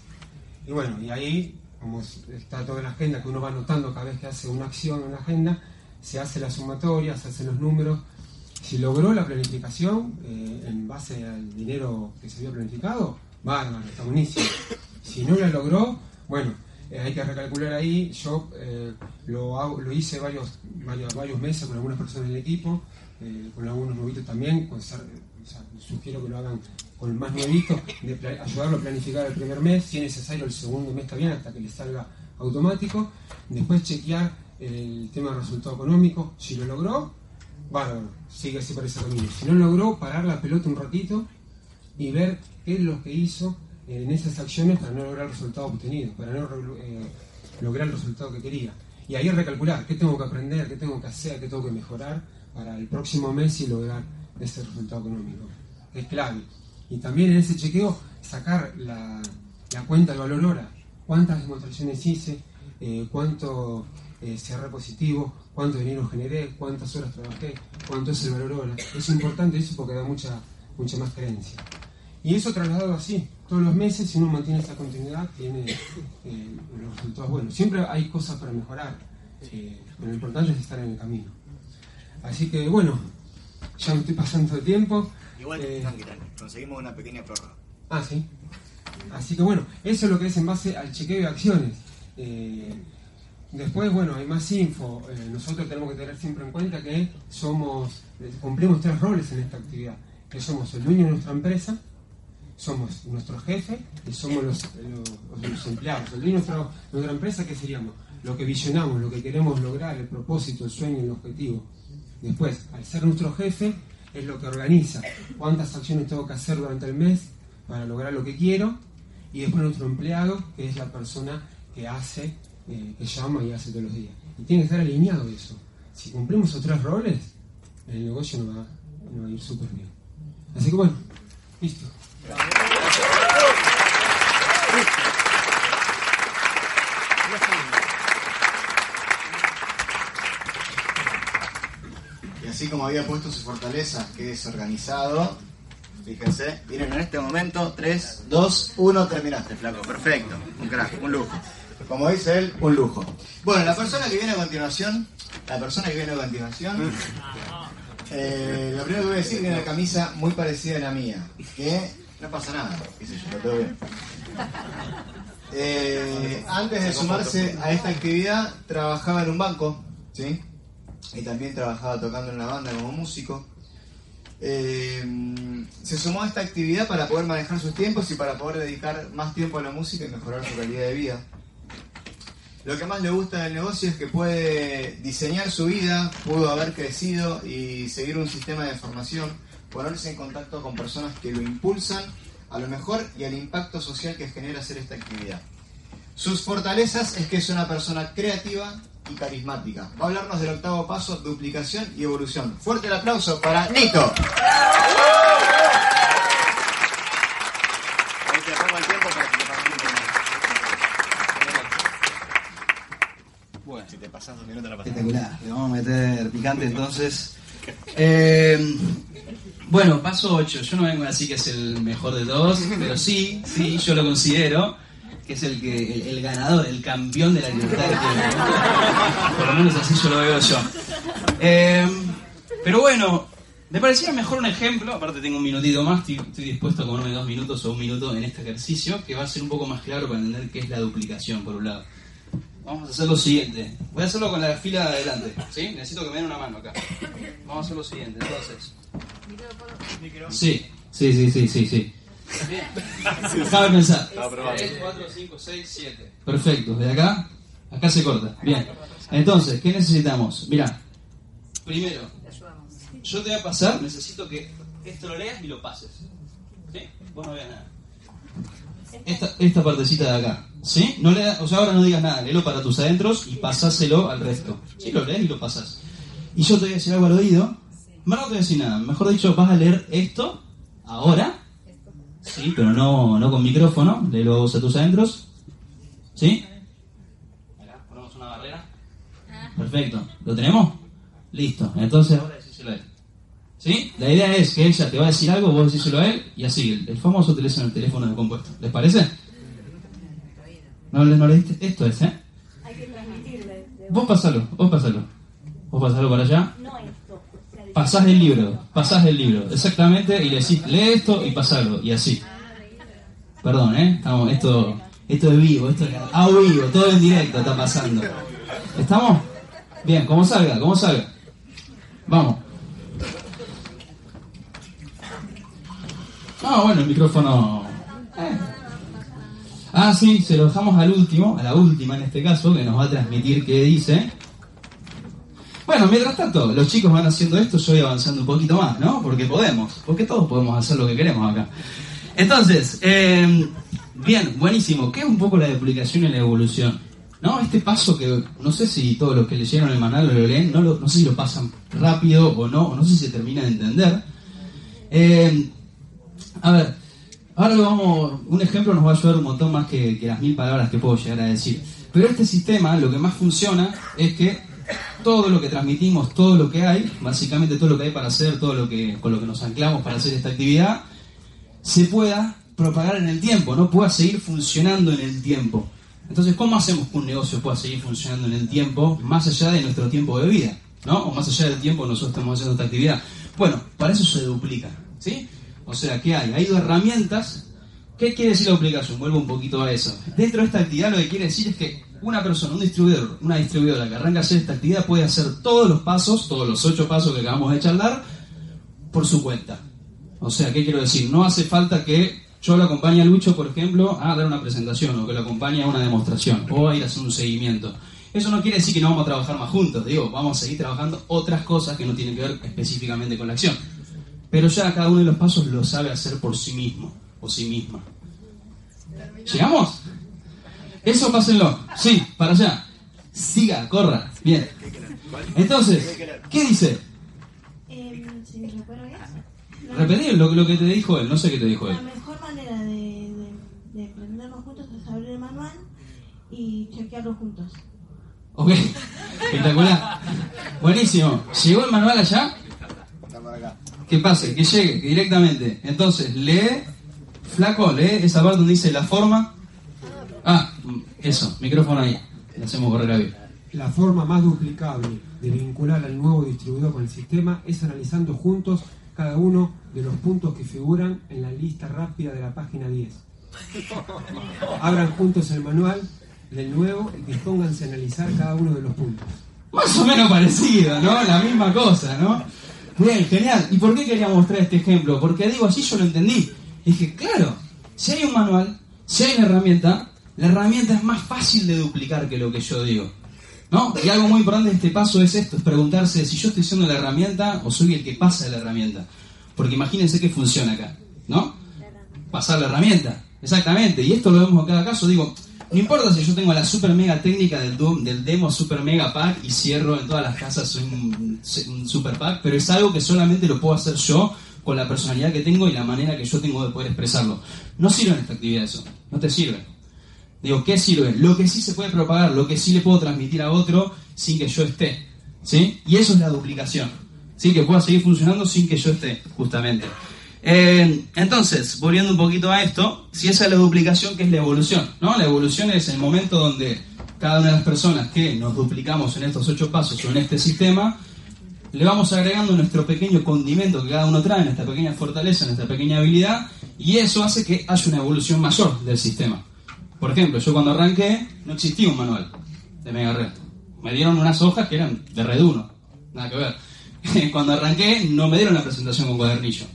Y bueno, y ahí, como está toda la agenda que uno va anotando cada vez que hace una acción en la agenda, se hace la sumatoria, se hacen los números. Si logró la planificación eh, en base al dinero que se había planificado, bárbaro, está buenísimo. Si no la logró, bueno, eh, hay que recalcular ahí. Yo eh, lo, hago- lo hice varios, varios, varios meses con algunas personas del equipo, eh, con algunos nuevitos también. Con, sugiero que lo hagan con más nuevito, de ayudarlo a planificar el primer mes, si es necesario el segundo mes también, hasta que le salga automático. Después chequear el tema del resultado económico. Si lo logró, bárbaro, sigue así por ese camino. Si no lo logró, parar la pelota un ratito y ver qué es lo que hizo en esas acciones para no lograr el resultado obtenido, para no eh, lograr el resultado que quería. Y ahí recalcular qué tengo que aprender, qué tengo que hacer, qué tengo que mejorar para el próximo mes y lograr ese resultado económico. Es clave. Y también en ese chequeo sacar la, la cuenta del valor hora. ¿Cuántas demostraciones hice? Eh, ¿Cuánto eh, cerré positivo? ¿Cuánto dinero generé? ¿Cuántas horas trabajé? ¿Cuánto es el valor hora? Es importante eso porque da mucha, mucha más creencia. Y eso trasladado así, todos los meses, si uno mantiene esa continuidad, tiene eh, los resultados buenos. Siempre hay cosas para mejorar, eh, pero lo importante es estar en el camino. Así que bueno, ya me estoy pasando de tiempo. Igual, Eh. Conseguimos una pequeña prórroga. Ah, sí. Así que bueno, eso es lo que es en base al chequeo de acciones. Eh, después, bueno, hay más info. Eh, nosotros tenemos que tener siempre en cuenta que somos, cumplimos tres roles en esta actividad. Que somos el dueño de nuestra empresa, somos nuestro jefe y somos los, los- los empleados. El nuestra, nuestra empresa, ¿qué seríamos? Lo que visionamos, lo que queremos lograr, el propósito, el sueño, el objetivo. Después, al ser nuestro jefe, es lo que organiza cuántas acciones tengo que hacer durante el mes para lograr lo que quiero. Y después nuestro empleado, que es la persona que hace, eh, que llama y hace todos los días. Y tiene que estar alineado eso. Si cumplimos esos tres roles, el negocio nos va, nos va a ir súper bien. Así que bueno, listo. Y así como había puesto su fortaleza, que es organizado, fíjense, miren en este momento, 3, 2, 1, terminaste, flaco, perfecto, un crack, un lujo. Como dice él, un lujo. Bueno, la persona que viene a continuación, la persona que viene a continuación, eh, lo primero que voy a decir tiene una camisa muy parecida a la mía, que no pasa nada, qué sé yo, todo bien. Eh, antes de sumarse a esta actividad, trabajaba en un banco, ¿sí? Y también trabajaba tocando en una banda como músico. Eh, se sumó a esta actividad para poder manejar sus tiempos y para poder dedicar más tiempo a la música y mejorar su calidad de vida. Lo que más le gusta del negocio es que puede diseñar su vida, pudo haber crecido y seguir un sistema de formación, ponerse en contacto con personas que lo impulsan a lo mejor y al impacto social que genera hacer esta actividad. Sus fortalezas es que es una persona creativa y carismática. Va a hablarnos del octavo paso, duplicación y evolución. Fuerte el aplauso para Nito. Ahí te pongo el tiempo para que te participen. Bueno. Si te pasas dos minutos la. Espectacular. Le vamos a meter picante entonces. Eh, bueno, paso 8. Yo no vengo así que es el mejor de todos, pero sí, sí, yo lo considero que es el que el, el ganador, el campeón de la libertad de tiempo. Por lo menos así yo lo veo yo. Eh, pero bueno, me parecía mejor un ejemplo, aparte tengo un minutito más, estoy, estoy dispuesto a comerme dos minutos o un minuto en este ejercicio, que va a ser un poco más claro para entender qué es la duplicación, por un lado. Vamos a hacer lo siguiente. Voy a hacerlo con la fila de adelante. ¿sí? Necesito que me den una mano acá. Vamos a hacer lo siguiente, entonces. Sí, sí, sí, sí, sí, sí. Déjame pensar. 3, 4, 5, 6, 7. Perfecto. De acá, acá se corta. Bien. Entonces, ¿qué necesitamos? Mira, primero, yo te voy a pasar, necesito que esto lo leas y lo pases. ¿Sí? Vos no veas nada. Esta, esta partecita de acá. ¿Sí? No le, o sea, ahora no digas nada, léelo para tus adentros y pasáselo al resto. Sí, lo lees y lo pasas. Y yo te voy a decir algo al oído. No te voy a decir nada. Mejor dicho, vas a leer esto ahora. Sí, pero no, no con micrófono. Léelo vos a tus adentros. ¿Sí? Acá ponemos una barrera. Perfecto. ¿Lo tenemos? Listo. Entonces ahora decíselo a él. ¿Sí? La idea es que ella te va a decir algo, vos decíselo a él y así, el, famoso teléfono, el teléfono de compuesto. ¿Les parece? ¿No, le- no diste? Esto es, ¿eh? Hay que transmitirle. Vos pasalo, vos pasalo. Vos pasalo para allá. No esto. Pasás el libro, pasás el libro, exactamente, y le decís, lee esto y pasalo, y así. Perdón, ¿eh? Estamos, esto, esto es vivo, esto es a vivo, todo en directo está pasando. ¿Estamos? Bien, como salga, como salga. Vamos. Ah, bueno, el micrófono. eh. Ah, sí, se lo dejamos al último, a la última en este caso, que nos va a transmitir qué dice. Bueno, mientras tanto, los chicos van haciendo esto, yo voy avanzando un poquito más, ¿no? Porque podemos, porque todos podemos hacer lo que queremos acá. Entonces, eh, bien, buenísimo. ¿Qué es un poco la duplicación y la evolución? ¿No? Este paso que no sé si todos los que leyeron el manual lo leen, no, no sé si lo pasan rápido o no, o no sé si se termina de entender. Eh, a ver, ahora vamos, un ejemplo nos va a ayudar un montón más que, que las mil palabras que puedo llegar a decir. Pero este sistema lo que más funciona es que todo lo que transmitimos, todo lo que hay, básicamente todo lo que hay para hacer, todo lo que con lo que nos anclamos para hacer esta actividad, se pueda propagar en el tiempo, no pueda seguir funcionando en el tiempo. Entonces, ¿cómo hacemos que un negocio pueda seguir funcionando en el tiempo más allá de nuestro tiempo de vida? ¿No? O más allá del tiempo que nosotros estamos haciendo esta actividad. Bueno, para eso se duplica, ¿sí? O sea, ¿qué hay? Hay herramientas. ¿Qué quiere decir la duplicación? Vuelvo un poquito a eso. Dentro de esta actividad lo que quiere decir es que una persona, un distribuidor, una distribuidora que arranca a hacer esta actividad puede hacer todos los pasos, todos los ocho pasos que acabamos de charlar, por su cuenta. O sea, ¿qué quiero decir? No hace falta que yo lo acompañe a Lucho, por ejemplo, a dar una presentación, o que lo acompañe a una demostración, o a ir a hacer un seguimiento. Eso no quiere decir que no vamos a trabajar más juntos, digo, vamos a seguir trabajando otras cosas que no tienen que ver específicamente con la acción. Pero ya cada uno de los pasos lo sabe hacer por sí mismo, o sí misma. ¿Llegamos? Eso pásenlo. Sí, para allá. Siga, corra. Bien. Entonces, ¿qué dice? Si me recuerdo bien. La- Repetir lo, lo que te dijo él, no sé qué te dijo él. La mejor manera de, de, de aprenderlo juntos es abrir el manual y chequearlo juntos. Ok, espectacular. Buenísimo. ¿Llegó el manual allá? Que pase, que llegue que directamente. Entonces, lee, flaco, lee esa parte donde dice la forma. Ah, eso, micrófono ahí. Le hacemos correr a ver. La forma más duplicable de vincular al nuevo distribuidor con el sistema es analizando juntos cada uno de los puntos que figuran en la lista rápida de la página 10. Abran juntos el manual del nuevo y dispónganse a analizar cada uno de los puntos. Más o menos parecido, ¿no? La misma cosa, ¿no? Bien, genial. ¿Y por qué quería mostrar este ejemplo? Porque digo, así yo lo entendí. Dije, claro, si hay un manual, si hay una herramienta, la herramienta es más fácil de duplicar que lo que yo digo. ¿No? Y algo muy importante de este paso es esto, es preguntarse si yo estoy usando la herramienta o soy el que pasa la herramienta. Porque imagínense que funciona acá, ¿no? Pasar la herramienta, exactamente. Y esto lo vemos en cada caso, digo, no importa si yo tengo la super mega técnica del, do- del demo super mega pack y cierro en todas las casas un, un super pack, pero es algo que solamente lo puedo hacer yo con la personalidad que tengo y la manera que yo tengo de poder expresarlo. No sirve en esta actividad eso, no te sirve. Digo, ¿qué sirve? Lo que sí se puede propagar, lo que sí le puedo transmitir a otro sin que yo esté. ¿Sí? Y eso es la duplicación. ¿Sí? Que pueda seguir funcionando sin que yo esté, justamente. Eh, entonces, volviendo un poquito a esto, si esa es la duplicación, ¿qué es la evolución? ¿No? La evolución es el momento donde cada una de las personas que nos duplicamos en estos ocho pasos o en este sistema, le vamos agregando nuestro pequeño condimento que cada uno trae, nuestra pequeña fortaleza, nuestra pequeña habilidad, y eso hace que haya una evolución mayor del sistema. Por ejemplo, yo cuando arranqué no existía un manual de Mega Red. Me dieron unas hojas que eran de Red 1, nada que ver. Cuando arranqué no me dieron la presentación con cuadernillo.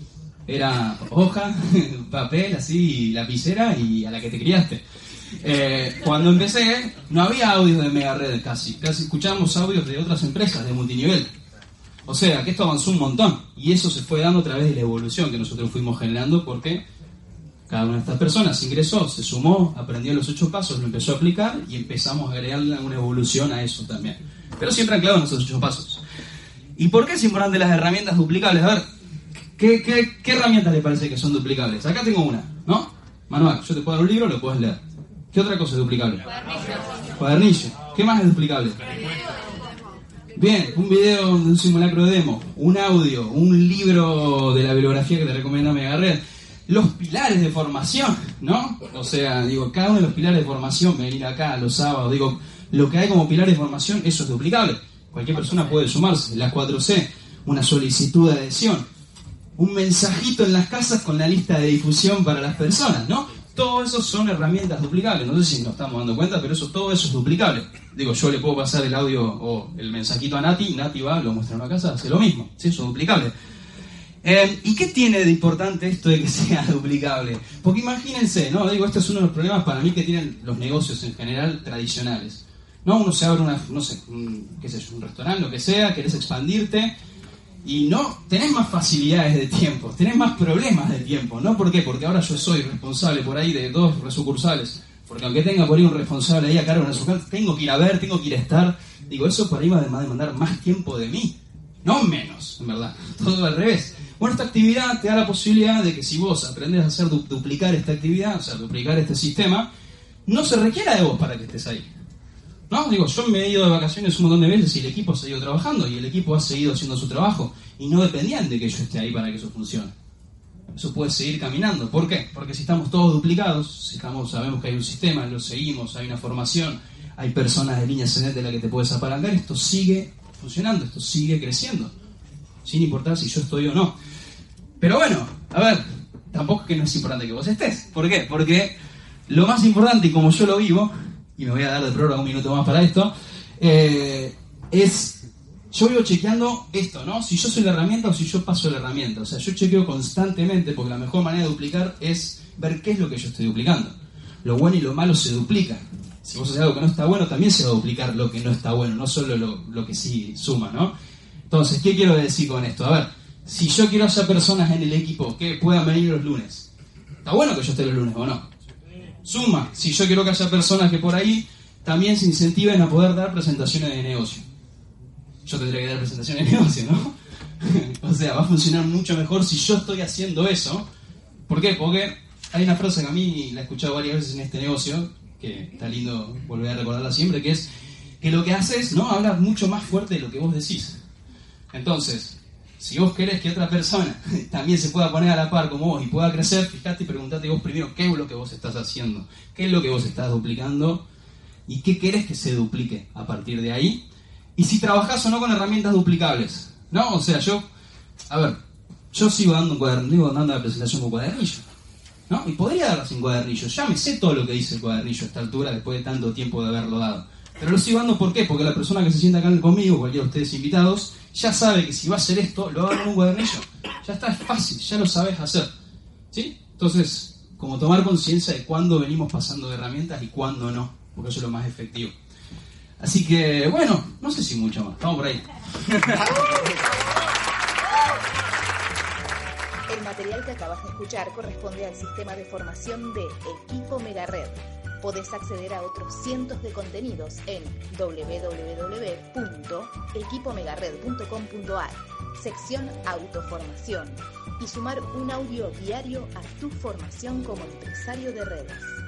Era hoja, papel, así, lapicera y a la que te criaste. Eh, cuando empecé no había audios de Mega Red casi, casi escuchábamos audios de otras empresas de multinivel. O sea, que esto avanzó un montón y eso se fue dando a través de la evolución que nosotros fuimos generando porque cada una de estas personas ingresó, se sumó, aprendió los ocho pasos, lo empezó a aplicar y empezamos a agregarle una evolución a eso también. Pero siempre anclado en esos ocho pasos. ¿Y por qué es importante las herramientas duplicables? A ver, ¿qué, qué, qué herramientas le parece que son duplicables? Acá tengo una, ¿no? Manual, yo te puedo dar un libro, lo puedes leer. ¿Qué otra cosa es duplicable? Cuadernillo. ¿Qué más es duplicable? Bien, un video de un simulacro de demo, un audio, un libro de la bibliografía que te recomienda Megared, los pilares de formación, ¿no? O sea, digo, cada uno de los pilares de formación, venir acá los sábados, digo, lo que hay como pilar de formación, eso es duplicable. Cualquier persona puede sumarse. Las 4C, una solicitud de adhesión, un mensajito en las casas con la lista de difusión para las personas, ¿no? Todo eso son herramientas duplicables. No sé si nos estamos dando cuenta, pero eso todo eso es duplicable. Digo, yo le puedo pasar el audio o el mensajito a Nati, Nati va, lo muestra en una casa, hace lo mismo. Sí, eso es duplicable. Eh, ¿Y qué tiene de importante esto de que sea duplicable? Porque imagínense, ¿no? Digo, este es uno de los problemas para mí que tienen los negocios en general tradicionales. ¿No? Uno se abre una, no sé, un, qué sé yo, un restaurante, lo que sea, querés expandirte y no tenés más facilidades de tiempo, tenés más problemas de tiempo, ¿no? ¿Por qué? Porque ahora yo soy responsable por ahí de dos sucursales. Porque aunque tenga por ahí un responsable ahí a cargo de una sucursal, tengo que ir a ver, tengo que ir a estar. Digo, eso por ahí va a demandar más tiempo de mí, no menos, en verdad. Todo al revés. Bueno, esta actividad te da la posibilidad de que si vos aprendés a hacer duplicar esta actividad, o sea, duplicar este sistema, no se requiera de vos para que estés ahí. No, digo, yo me he ido de vacaciones un montón de veces y el equipo ha seguido trabajando y el equipo ha seguido haciendo su trabajo y no dependían de que yo esté ahí para que eso funcione. Eso puede seguir caminando. ¿Por qué? Porque si estamos todos duplicados, si estamos, sabemos que hay un sistema, lo seguimos, hay una formación, hay personas de línea ascendente de la que te puedes apalancar, esto sigue funcionando, esto sigue creciendo, sin importar si yo estoy o no. Pero bueno, a ver, tampoco es que no es importante que vos estés. ¿Por qué? Porque lo más importante, y como yo lo vivo, y me voy a dar de prórroga un minuto más para esto, eh, es, yo vivo chequeando esto, ¿no? Si yo soy la herramienta o si yo paso la herramienta. O sea, yo chequeo constantemente porque la mejor manera de duplicar es ver qué es lo que yo estoy duplicando. Lo bueno y lo malo se duplican. Si vos haces algo que no está bueno, también se va a duplicar lo que no está bueno, no solo lo, lo que sí suma, ¿no? Entonces, ¿qué quiero decir con esto? A ver, si yo quiero hacer personas en el equipo que puedan venir los lunes, ¿está bueno que yo esté los lunes o no? Suma, si yo quiero que haya personas que por ahí también se incentiven a poder dar presentaciones de negocio. Yo tendría que dar presentaciones de negocio, ¿no? o sea, va a funcionar mucho mejor si yo estoy haciendo eso. ¿Por qué? Porque hay una frase que a mí la he escuchado varias veces en este negocio, que está lindo volver a recordarla siempre, que es que lo que haces, ¿no? Habla mucho más fuerte de lo que vos decís. Entonces, si vos querés que otra persona también se pueda poner a la par como vos y pueda crecer, fíjate y preguntate vos primero qué es lo que vos estás haciendo, qué es lo que vos estás duplicando y qué querés que se duplique a partir de ahí. Y si trabajás o no con herramientas duplicables. ¿No? O sea, yo, a ver, yo sigo dando un cuadernillo, dando la presentación con cuadernillo. ¿No? Y podría darla sin cuadernillo. Ya me sé todo lo que dice el cuadernillo a esta altura después de tanto tiempo de haberlo dado. Pero lo sigo dando ¿por qué? Porque la persona que se sienta acá conmigo, cualquiera de ustedes invitados, ya sabe que si va a hacer esto, lo haga en un cuadernillo. Ya está, es fácil, ya lo sabes hacer. ¿Sí? Entonces, como tomar conciencia de cuándo venimos pasando de herramientas y cuándo no, porque eso es lo más efectivo. Así que, bueno, no sé si mucho más. Vamos por ahí. El material que acabas de escuchar corresponde al sistema de formación de Equipo Megared. Podés acceder a otros cientos de contenidos en www.equipomegared.com.ar, sección Autoformación, y sumar un audio diario a tu formación como empresario de redes.